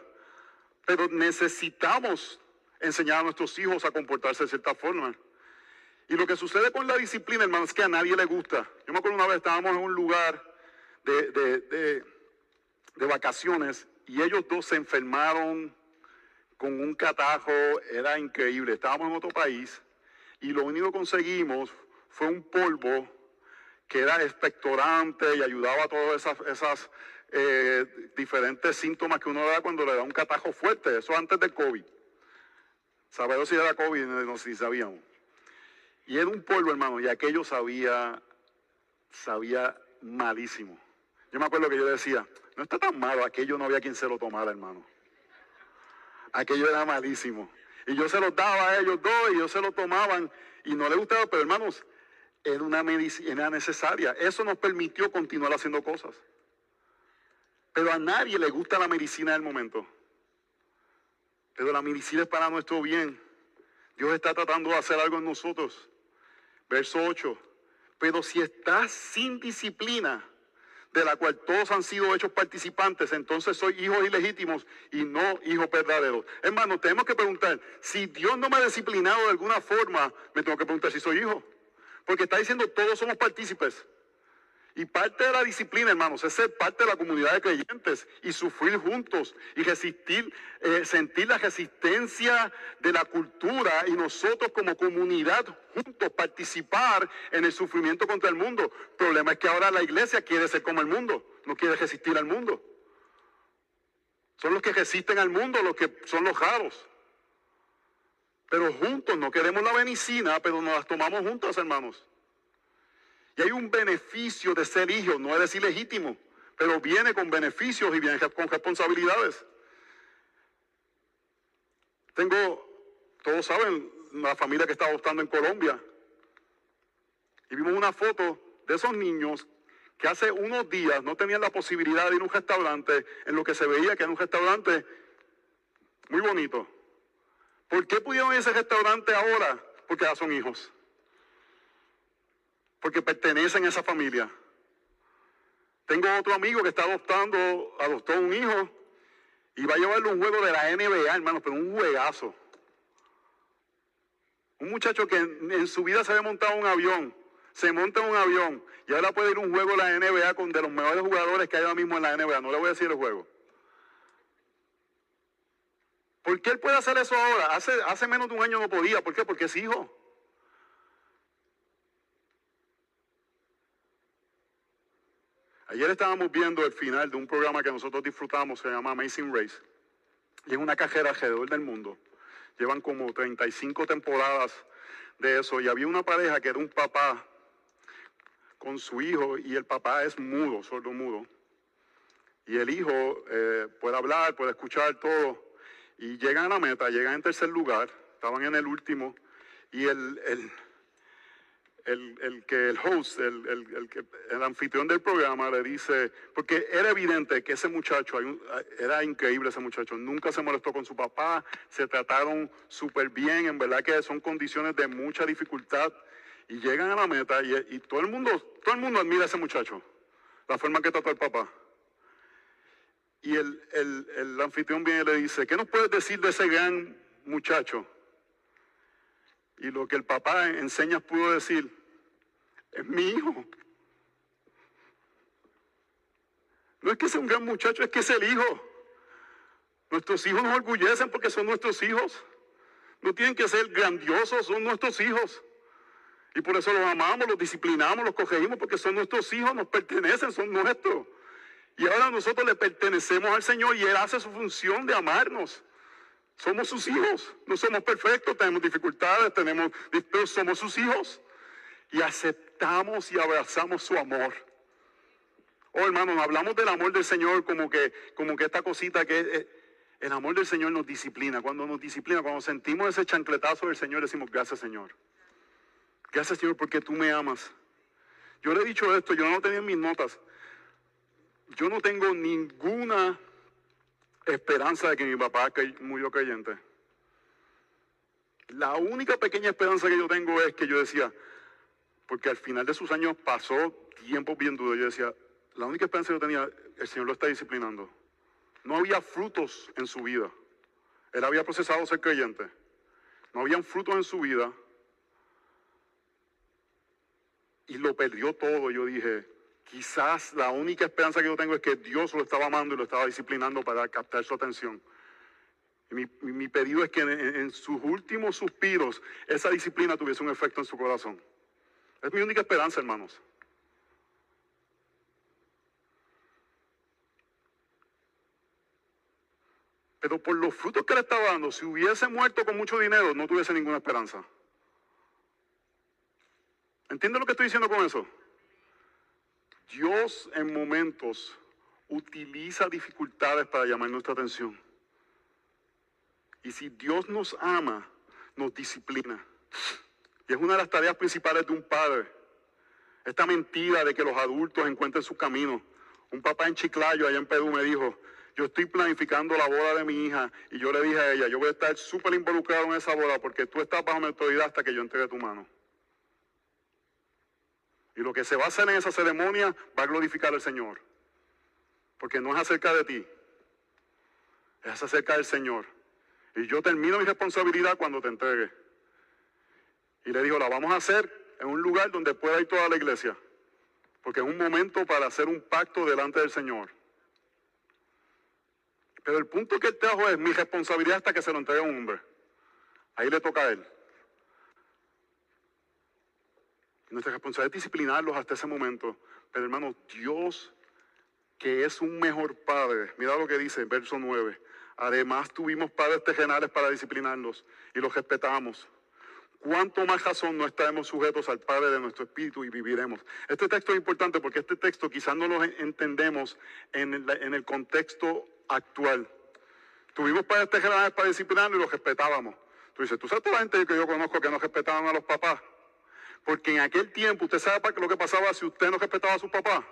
Pero necesitamos enseñar a nuestros hijos a comportarse de cierta forma. Y lo que sucede con la disciplina, hermanos, es que a nadie le gusta. Yo me acuerdo una vez estábamos en un lugar de, vacaciones y ellos dos se enfermaron con un catajo, era increíble. Estábamos en otro país y lo único que conseguimos fue un polvo que era expectorante y ayudaba a todas esas, eh, diferentes síntomas que uno da cuando le da un catajo fuerte. Eso antes del COVID. Sabemos si era COVID, no si sabíamos. Y era un polvo, hermano, y aquello sabía, sabía malísimo. Yo me acuerdo que yo decía, no está tan malo, aquello no había quien se lo tomara, hermano. Aquello era malísimo. Y yo se lo daba a ellos dos y ellos se lo tomaban y no les gustaba, pero hermanos, era una medicina necesaria. Eso nos permitió continuar haciendo cosas. Pero a nadie le gusta la medicina del momento. Pero la medicina es para nuestro bien. Dios está tratando de hacer algo en nosotros. Verso 8. Pero si estás sin disciplina, de la cual todos han sido hechos participantes, entonces soy hijos ilegítimos y no hijos verdaderos. Hermano, tenemos que preguntar, si Dios no me ha disciplinado de alguna forma, me tengo que preguntar si soy hijo. Porque está diciendo todos somos partícipes. Y parte de la disciplina, hermanos, es ser parte de la comunidad de creyentes y sufrir juntos y resistir, eh, sentir la resistencia de la cultura y nosotros como comunidad juntos participar en el sufrimiento contra el mundo. El problema es que ahora la iglesia quiere ser como el mundo, no quiere resistir al mundo. Son los que resisten al mundo, los que son los raros. Pero juntos no queremos la medicina, pero nos las tomamos juntos, hermanos. Y hay un beneficio de ser hijo, no es decir legítimo, pero viene con beneficios y viene con responsabilidades. Tengo, todos saben, la familia que está adoptando en Colombia. Y vimos una foto de esos niños que hace unos días no tenían la posibilidad de ir a un restaurante en lo que se veía que era un restaurante muy bonito. ¿Por qué pudieron ir a ese restaurante ahora? Porque ya son hijos. Porque pertenecen a esa familia. Tengo otro amigo que está adoptando, adoptó un hijo y va a llevarle un juego de la NBA, hermano, pero un juegazo. Un muchacho que en, su vida se había montado un avión, se monta en un avión y ahora puede ir a un juego de la NBA con de los mejores jugadores que hay ahora mismo en la NBA. No le voy a decir el juego. ¿Por qué él puede hacer eso ahora? Hace, hace menos de un año no podía. ¿Por qué? Porque es hijo. Ayer estábamos viendo el final de un programa que nosotros disfrutamos, se llama Amazing Race. Y es una cajera alrededor del mundo. Llevan como 35 temporadas de eso. Y había una pareja que era un papá con su hijo y el papá es mudo, sordo mudo. Y el hijo eh, puede hablar, puede escuchar todo. Y llegan a la meta, llegan en tercer lugar, estaban en el último. Y el, el el, que el host, el, el, anfitrión del programa le dice, porque era evidente que ese muchacho, era increíble ese muchacho, nunca se molestó con su papá, se trataron súper bien, en verdad que son condiciones de mucha dificultad y llegan a la meta y, todo el mundo, todo el mundo admira a ese muchacho, la forma que trató el papá. Y el, el anfitrión viene y le dice, ¿qué nos puedes decir de ese gran muchacho? Y lo que el papá en señas pudo decir, es mi hijo. No es que sea un gran muchacho, es que es el hijo. Nuestros hijos nos orgullecen porque son nuestros hijos. No tienen que ser grandiosos, son nuestros hijos. Y por eso los amamos, los disciplinamos, los cogemos porque son nuestros hijos, nos pertenecen, son nuestros. Y ahora nosotros le pertenecemos al Señor y Él hace su función de amarnos. Somos sus hijos. No somos perfectos, tenemos dificultades, tenemos, pero somos sus hijos. Y aceptamos y abrazamos su amor. Oh, hermanos, hablamos del amor del Señor como que, como que esta cosita que eh, el amor del Señor nos disciplina. Cuando nos disciplina, cuando sentimos ese chancletazo del Señor, decimos, gracias Señor. Gracias Señor porque tú me amas. Yo le he dicho esto, yo no lo tenía en mis notas. Yo no tengo ninguna esperanza de que mi papá murió creyente. La única pequeña esperanza que yo tengo es que yo decía, porque al final de sus años pasó tiempo bien duro, yo decía, la única esperanza que yo tenía, el Señor lo está disciplinando. No había frutos en su vida. Él había procesado ser creyente. No habían frutos en su vida. Y lo perdió todo. Yo dije, Quizás la única esperanza que yo tengo es que Dios lo estaba amando y lo estaba disciplinando para captar su atención. mi, pedido es que en, sus últimos suspiros esa disciplina tuviese un efecto en su corazón. Es mi única esperanza, hermanos. Pero por los frutos que le estaba dando, si hubiese muerto con mucho dinero, no tuviese ninguna esperanza. ¿Entiende lo que estoy diciendo con eso? Dios en momentos utiliza dificultades para llamar nuestra atención. Y si Dios nos ama, nos disciplina. Y es una de las tareas principales de un padre. Esta mentira de que los adultos encuentren su camino. Un papá en Chiclayo, allá en Perú, me dijo, yo estoy planificando la boda de mi hija y yo le dije a ella, yo voy a estar súper involucrado en esa boda porque tú estás bajo mi autoridad hasta que yo entregue tu mano. Y lo que se va a hacer en esa ceremonia va a glorificar al Señor. Porque no es acerca de ti, es acerca del Señor. Y yo termino mi responsabilidad cuando te entregue. Y le dijo, la vamos a hacer en un lugar donde pueda ir toda la iglesia. Porque es un momento para hacer un pacto delante del Señor. Pero el punto que él trajo es mi responsabilidad hasta que se lo entregue a un hombre. Ahí le toca a él. Nuestra responsabilidad es disciplinarlos hasta ese momento. Pero hermanos, Dios, que es un mejor padre, mira lo que dice, verso 9. Además tuvimos padres terrenales para disciplinarlos y los respetamos. cuánto más razón no estaremos sujetos al Padre de nuestro Espíritu y viviremos. Este texto es importante porque este texto quizás no lo entendemos en el, en el contexto actual. Tuvimos para este para disciplinarnos y los respetábamos. Tú dices, ¿tú sabes toda la gente que yo conozco que no respetaban a los papás? Porque en aquel tiempo, ¿usted sabe lo que pasaba si usted no respetaba a sus papás?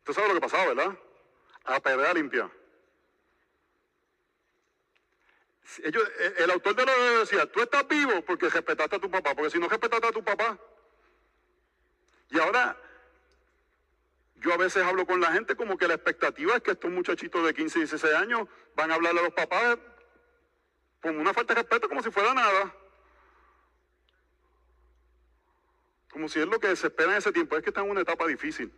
Usted sabe lo que pasaba, ¿verdad? A perder limpia. Ellos, el autor de lo decía, tú estás vivo porque respetaste a tu papá, porque si no respetaste a tu papá. Y ahora, yo a veces hablo con la gente como que la expectativa es que estos muchachitos de 15 y 16 años van a hablarle a los papás con una falta de respeto como si fuera nada. Como si es lo que se espera en ese tiempo, es que están en una etapa difícil.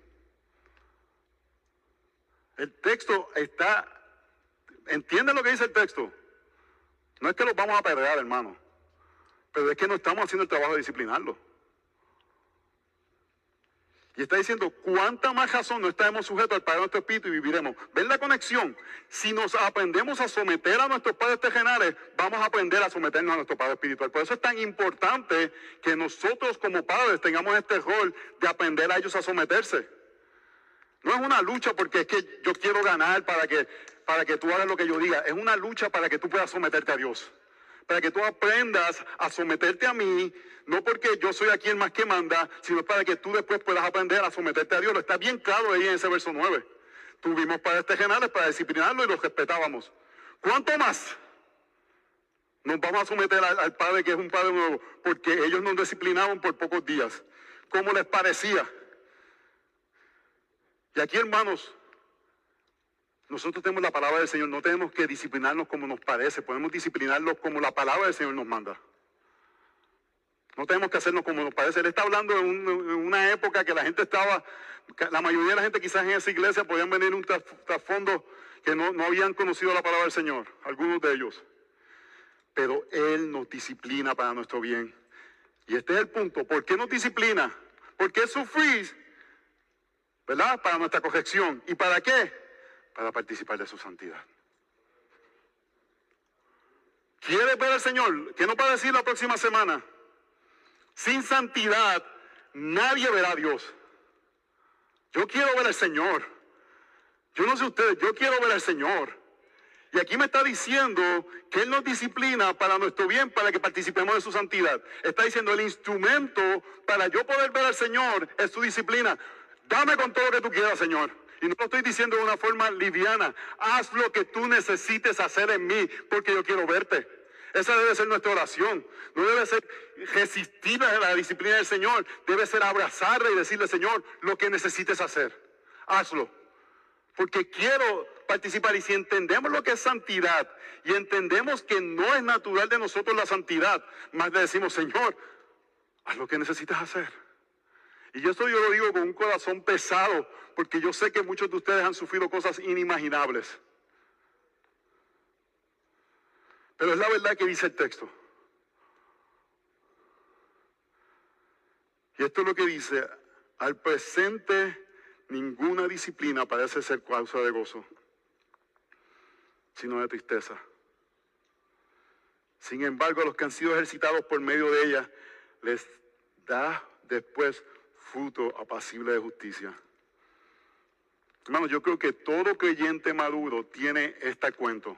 El texto está, ¿entienden lo que dice el texto? No es que los vamos a perder, hermano, pero es que no estamos haciendo el trabajo de disciplinarlos. Y está diciendo, ¿cuánta más razón no estaremos sujetos al Padre de nuestro Espíritu y viviremos? ¿Ven la conexión? Si nos aprendemos a someter a nuestros padres terrenales, vamos a aprender a someternos a nuestro Padre Espiritual. Por eso es tan importante que nosotros como padres tengamos este rol de aprender a ellos a someterse. No es una lucha porque es que yo quiero ganar para que, para que tú hagas lo que yo diga. Es una lucha para que tú puedas someterte a Dios. Para que tú aprendas a someterte a mí, no porque yo soy aquí el más que manda, sino para que tú después puedas aprender a someterte a Dios. Lo está bien claro ahí en ese verso 9. Tuvimos padres terrenales para disciplinarlo y los respetábamos. ¿Cuánto más? Nos vamos a someter al, al Padre que es un Padre nuevo, porque ellos nos disciplinaban por pocos días. ¿Cómo les parecía? Y aquí, hermanos, nosotros tenemos la palabra del Señor, no tenemos que disciplinarnos como nos parece, podemos disciplinarlos como la palabra del Señor nos manda. No tenemos que hacernos como nos parece. Él está hablando de, una época que la gente estaba, la mayoría de la gente quizás en esa iglesia podían venir un trasfondo que no, no habían conocido la palabra del Señor, algunos de ellos. Pero Él nos disciplina para nuestro bien. Y este es el punto. ¿Por qué nos disciplina? ¿Por qué sufrís ¿verdad? Para nuestra corrección. ¿Y para qué? Para participar de su santidad. ¿Quieres ver al Señor? ¿Qué nos va a decir la próxima semana? Sin santidad nadie verá a Dios. Yo quiero ver al Señor. Yo no sé ustedes, yo quiero ver al Señor. Y aquí me está diciendo que Él nos disciplina para nuestro bien, para que participemos de su santidad. Está diciendo el instrumento para yo poder ver al Señor es su disciplina. Dame con todo lo que tú quieras, Señor. Y no lo estoy diciendo de una forma liviana. Haz lo que tú necesites hacer en mí, porque yo quiero verte. Esa debe ser nuestra oración. No debe ser resistir a la disciplina del Señor. Debe ser abrazarle y decirle, Señor, lo que necesites hacer. Hazlo. Porque quiero participar. Y si entendemos lo que es santidad y entendemos que no es natural de nosotros la santidad, más le decimos, Señor, haz lo que necesitas hacer. Y esto yo lo digo con un corazón pesado, porque yo sé que muchos de ustedes han sufrido cosas inimaginables. Pero es la verdad que dice el texto. Y esto es lo que dice, al presente ninguna disciplina parece ser causa de gozo, sino de tristeza. Sin embargo, a los que han sido ejercitados por medio de ella, les da después fruto apacible de justicia. Hermanos, yo creo que todo creyente maduro tiene este cuento.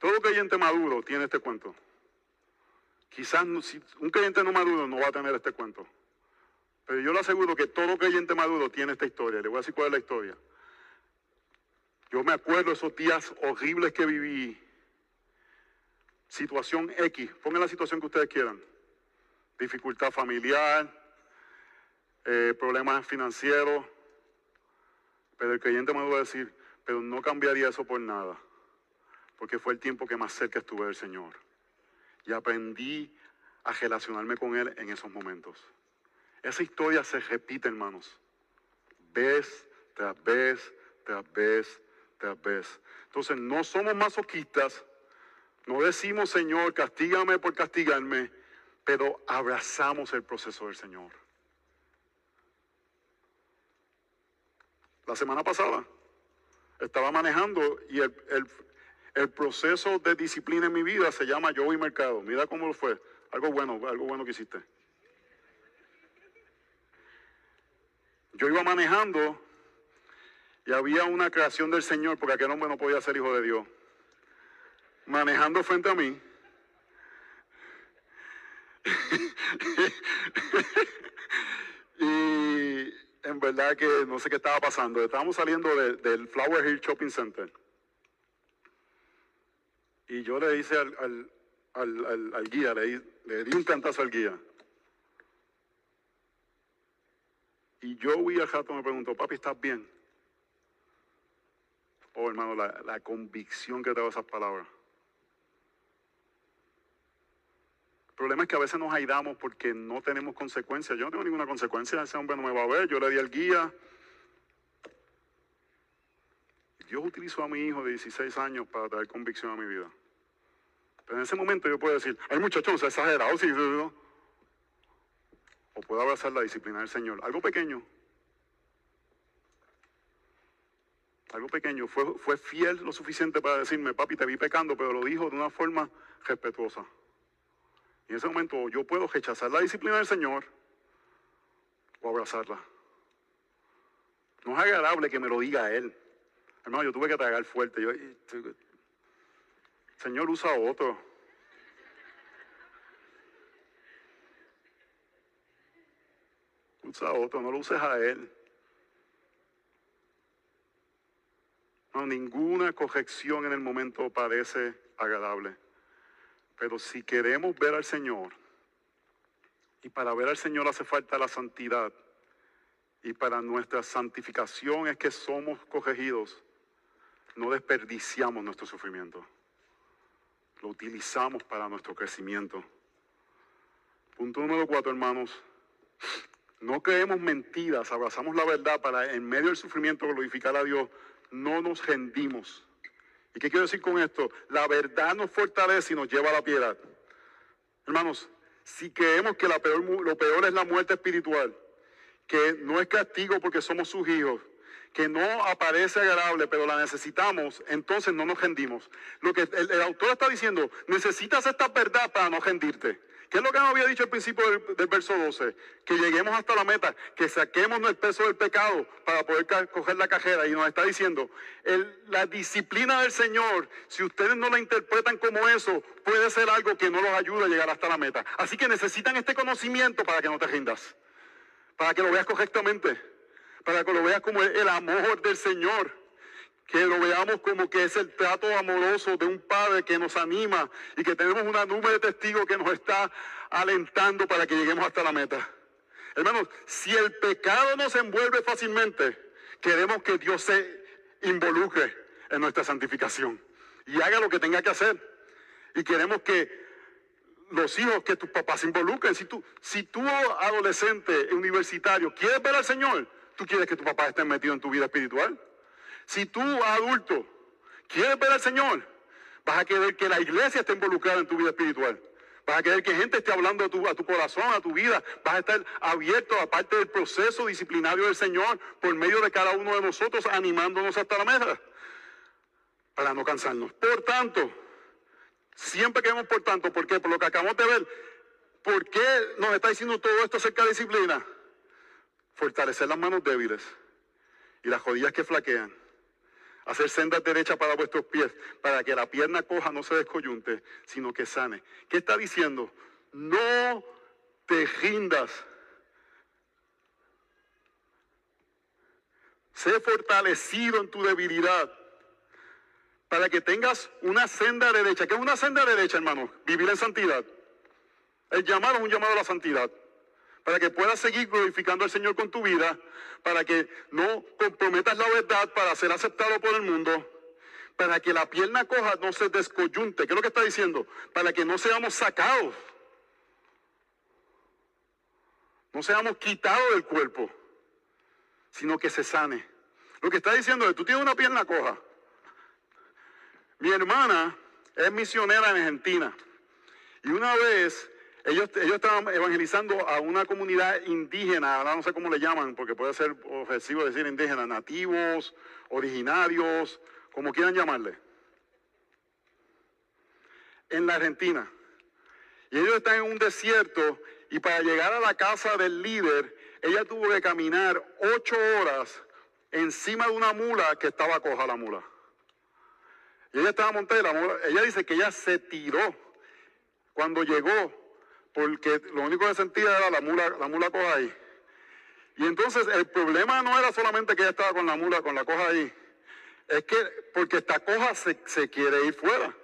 Todo creyente maduro tiene este cuento. Quizás un creyente no maduro no va a tener este cuento. Pero yo le aseguro que todo creyente maduro tiene esta historia. Le voy a decir cuál es la historia. Yo me acuerdo esos días horribles que viví. Situación X. Pongan la situación que ustedes quieran. Dificultad familiar, eh, problemas financieros. Pero el creyente me va a decir, pero no cambiaría eso por nada, porque fue el tiempo que más cerca estuve del Señor. Y aprendí a relacionarme con Él en esos momentos. Esa historia se repite, hermanos, vez tras vez, tras vez, tras vez. Entonces, no somos masoquistas, no decimos, Señor, castígame por castigarme, pero abrazamos el proceso del Señor. La semana pasada estaba manejando y el, El proceso de disciplina en mi vida se llama yo y mercado. Mira cómo lo fue. Algo bueno, algo bueno que hiciste. Yo iba manejando y había una creación del Señor, porque aquel hombre no podía ser hijo de Dios. Manejando frente a mí. en verdad que no sé qué estaba pasando. Estábamos saliendo del Flower Hill Shopping Center. Y yo le hice al, al, guía, le, le, di un cantazo al guía. Y yo vi al rato me preguntó, papi, ¿estás bien? Oh, hermano, la, la convicción que tengo esas palabras. El problema es que a veces nos aidamos porque no tenemos consecuencias. Yo no tengo ninguna consecuencia, ese hombre no me va a ver, yo le di el guía. Dios utilizó a mi hijo de 16 años para traer convicción a mi vida. Pero en ese momento yo puedo decir, ay muchacho, no se ha exagerado, sí, O puedo abrazar la disciplina del Señor. Algo pequeño. Algo pequeño. Fue, fue fiel lo suficiente para decirme, papi, te vi pecando, pero lo dijo de una forma respetuosa. En ese momento yo puedo rechazar la disciplina del Señor o abrazarla. No es agradable que me lo diga Él. Hermano, yo tuve que tragar fuerte. Yo, Señor, usa otro. Usa otro, no lo uses a Él. No, ninguna corrección en el momento parece agradable. Pero si queremos ver al Señor, y para ver al Señor hace falta la santidad, y para nuestra santificación es que somos corregidos, no desperdiciamos nuestro sufrimiento, lo utilizamos para nuestro crecimiento. Punto número cuatro, hermanos. No creemos mentiras, abrazamos la verdad para en medio del sufrimiento glorificar a Dios. No nos rendimos. ¿Y qué quiero decir con esto? La verdad nos fortalece y nos lleva a la piedad. Hermanos, si creemos que lo peor es la muerte espiritual, que no es castigo porque somos sus hijos, que no aparece agradable, pero la necesitamos, entonces no nos rendimos. Lo que el, el autor está diciendo, necesitas esta verdad para no rendirte. ¿Qué es lo que nos había dicho al principio del, verso 12? Que lleguemos hasta la meta, que saquemos el peso del pecado para poder coger la cajera. Y nos está diciendo, la disciplina del Señor, si ustedes no la interpretan como eso, puede ser algo que no los ayude a llegar hasta la meta. Así que necesitan este conocimiento para que no te rindas, para que lo veas correctamente, para que lo veas como el amor del Señor que lo veamos como que es el trato amoroso de un padre que nos anima y que tenemos una nube de testigos que nos está alentando para que lleguemos hasta la meta. Hermanos, si el pecado nos envuelve fácilmente, queremos que Dios se involucre en nuestra santificación y haga lo que tenga que hacer. Y queremos que los hijos, que tus papás se involucren. Si tú, si tú adolescente, universitario, quieres ver al Señor, tú quieres que tu papá esté metido en tu vida espiritual. Si tú, adulto, quieres ver al Señor, vas a querer que la iglesia esté involucrada en tu vida espiritual. Vas a querer que gente esté hablando a tu, a tu corazón, a tu vida. Vas a estar abierto a parte del proceso disciplinario del Señor por medio de cada uno de nosotros, animándonos hasta la mesa para no cansarnos. Por tanto, siempre queremos por tanto, ¿por qué? Por lo que acabamos de ver, ¿por qué nos está diciendo todo esto acerca de disciplina? Fortalecer las manos débiles y las rodillas que flaquean hacer sendas derechas para vuestros pies, para que la pierna coja no se descoyunte, sino que sane. ¿Qué está diciendo? No te rindas. Sé fortalecido en tu debilidad para que tengas una senda derecha. ¿Qué es una senda derecha, hermano? Vivir en santidad. El llamado es un llamado a la santidad para que puedas seguir glorificando al Señor con tu vida, para que no comprometas la verdad para ser aceptado por el mundo, para que la pierna coja no se descoyunte. ¿Qué es lo que está diciendo? Para que no seamos sacados, no seamos quitados del cuerpo, sino que se sane. Lo que está diciendo es, tú tienes una pierna coja. Mi hermana es misionera en Argentina. Y una vez ellos, estaban evangelizando a una comunidad indígena, ahora no sé cómo le llaman, porque puede ser ofensivo decir indígena, nativos, originarios, como quieran llamarle. en la Argentina. Y ellos están en un desierto y para llegar a la casa del líder, ella tuvo que caminar ocho horas encima de una mula que estaba coja la mula. Y ella estaba montada y la mula, ella dice que ella se tiró cuando llegó, porque lo único que sentía era la mula, la mula coja ahí. Y entonces el problema no era solamente que ella estaba con la mula, con la coja ahí, es que porque esta coja se, se quiere ir fuera.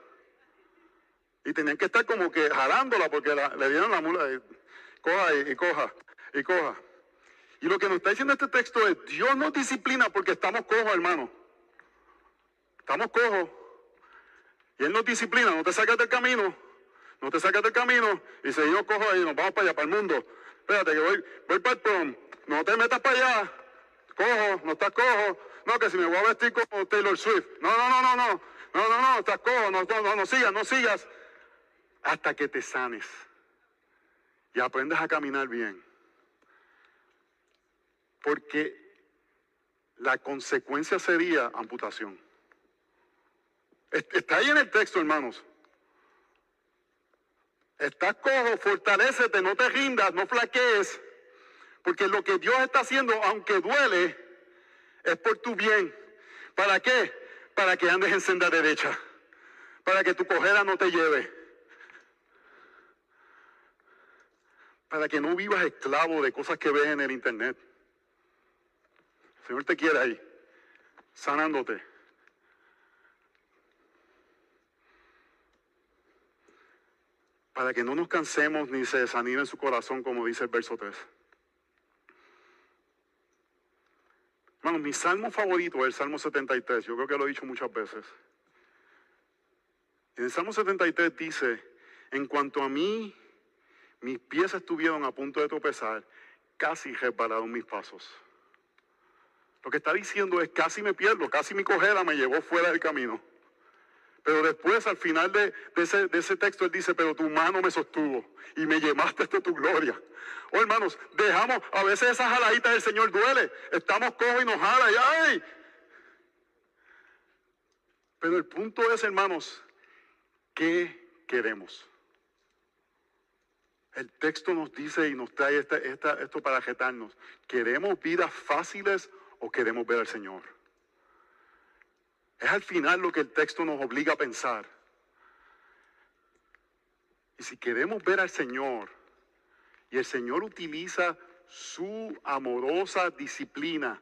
Y tenían que estar como que jalándola porque le dieron la mula, y, coja y, y coja, y coja. Y lo que nos está diciendo este texto es, Dios nos disciplina porque estamos cojos, hermano. Estamos cojos. Y Él nos disciplina, no te sacas del camino, no te sacas del camino y seguimos cojos ahí, nos vamos para allá, para el mundo. Espérate que voy, voy para el prom, no te metas para allá, cojo, no estás cojo. No, que si me voy a vestir como Taylor Swift. No, no, no, no, no, no, no, no, estás cojo, no, no, no, no sigas, no sigas. Hasta que te sanes y aprendas a caminar bien. Porque la consecuencia sería amputación. Está ahí en el texto, hermanos. Estás cojo, fortalécete, no te rindas, no flaquees. Porque lo que Dios está haciendo, aunque duele, es por tu bien. ¿Para qué? Para que andes en senda derecha. Para que tu cojera no te lleve. Para que no vivas esclavo de cosas que ves en el internet. El Señor te quiere ahí, sanándote. Para que no nos cansemos ni se desanime en su corazón, como dice el verso 3. Hermano, mi salmo favorito es el Salmo 73. Yo creo que lo he dicho muchas veces. En el Salmo 73 dice, en cuanto a mí, mis pies estuvieron a punto de tropezar, casi repararon mis pasos. Lo que está diciendo es, casi me pierdo, casi mi cojera me llevó fuera del camino. Pero después, al final de, ese, texto, él dice, pero tu mano me sostuvo y me llevaste hasta tu gloria. Oh, hermanos, dejamos, a veces esas jaladitas del Señor duele. Estamos cojos y nos jala y ¡ay! Pero el punto es, hermanos, ¿qué queremos? El texto nos dice y nos trae esto para ajetarnos. ¿Queremos vidas fáciles o queremos ver al Señor? Es al final lo que el texto nos obliga a pensar. Y si queremos ver al Señor, y el Señor utiliza su amorosa disciplina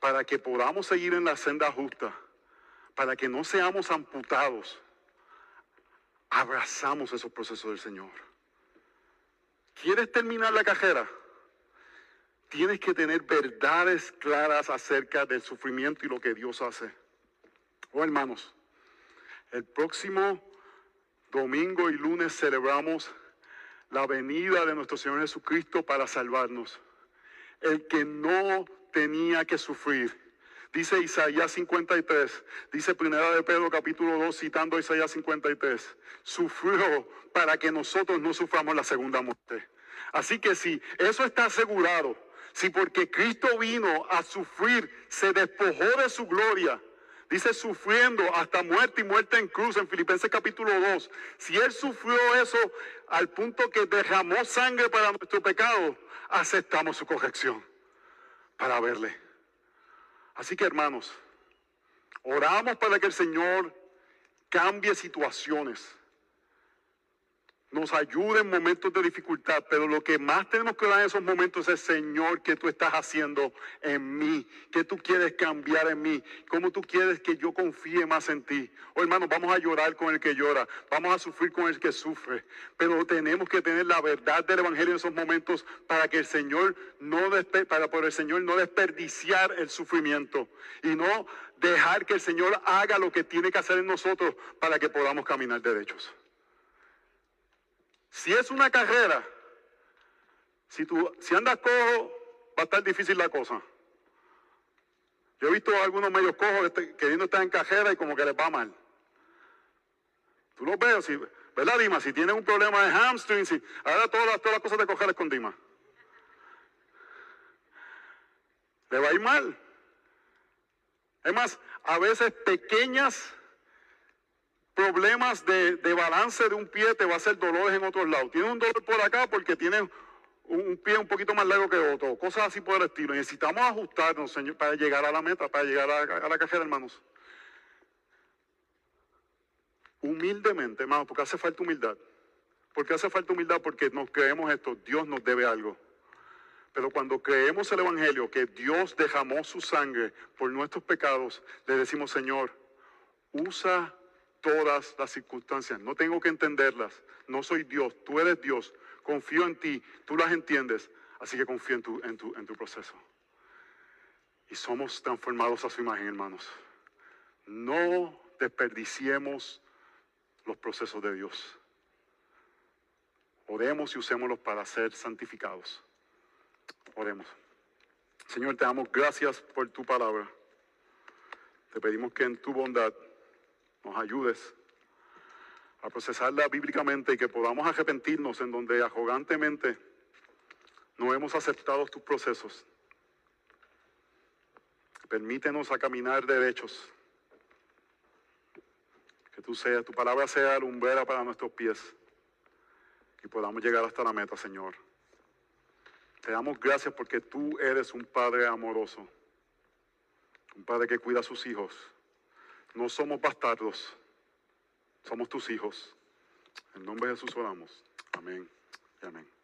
para que podamos seguir en la senda justa, para que no seamos amputados, abrazamos esos procesos del Señor. ¿Quieres terminar la cajera? Tienes que tener verdades claras acerca del sufrimiento y lo que Dios hace. Oh, hermanos, el próximo domingo y lunes celebramos la venida de nuestro Señor Jesucristo para salvarnos. El que no tenía que sufrir. Dice Isaías 53, dice Primera de Pedro capítulo 2, citando Isaías 53, sufrió para que nosotros no suframos la segunda muerte. Así que si eso está asegurado, si porque Cristo vino a sufrir, se despojó de su gloria, Dice sufriendo hasta muerte y muerte en cruz en Filipenses capítulo 2. Si Él sufrió eso al punto que derramó sangre para nuestro pecado, aceptamos su corrección para verle. Así que hermanos, oramos para que el Señor cambie situaciones nos ayude en momentos de dificultad, pero lo que más tenemos que dar en esos momentos es, Señor, ¿qué tú estás haciendo en mí? ¿Qué tú quieres cambiar en mí? ¿Cómo tú quieres que yo confíe más en ti? Oh, hermanos, vamos a llorar con el que llora, vamos a sufrir con el que sufre, pero tenemos que tener la verdad del Evangelio en esos momentos para que el Señor no, para por el Señor no desperdiciar el sufrimiento y no dejar que el Señor haga lo que tiene que hacer en nosotros para que podamos caminar derechos. Si es una carrera, si, tú, si andas cojo, va a estar difícil la cosa. Yo he visto a algunos medios cojos este, queriendo estar en carrera y como que les va mal. Tú lo ves, ¿verdad, Dima? Si tienes un problema de hamstring, si, ahora todas las, todas las cosas de coger con Dima. Le va a ir mal. Es más, a veces pequeñas problemas de, de balance de un pie, te va a hacer dolores en otros lados. Tienes un dolor por acá porque tienes un, pie un poquito más largo que otro, cosas así por el estilo. Necesitamos ajustarnos, Señor, para llegar a la meta, para llegar a, la cajera, hermanos. Humildemente, hermanos, porque hace falta humildad. ¿Por qué hace falta humildad? Porque nos creemos esto, Dios nos debe algo. Pero cuando creemos el Evangelio, que Dios derramó su sangre por nuestros pecados, le decimos, Señor, usa todas las circunstancias. No tengo que entenderlas. No soy Dios, tú eres Dios. Confío en ti, tú las entiendes. Así que confío en tu, en tu, en tu proceso. Y somos transformados a su imagen, hermanos. No desperdiciemos los procesos de Dios. Oremos y usémoslos para ser santificados. Oremos. Señor, te damos gracias por tu palabra. Te pedimos que en tu bondad nos ayudes a procesarla bíblicamente y que podamos arrepentirnos en donde arrogantemente no hemos aceptado tus procesos. Permítenos a caminar derechos. Que tú seas, tu palabra sea lumbrera para nuestros pies y podamos llegar hasta la meta, Señor. Te damos gracias porque tú eres un Padre amoroso, un Padre que cuida a sus hijos. No somos bastardos, somos tus hijos. En nombre de Jesús oramos. Amén y amén.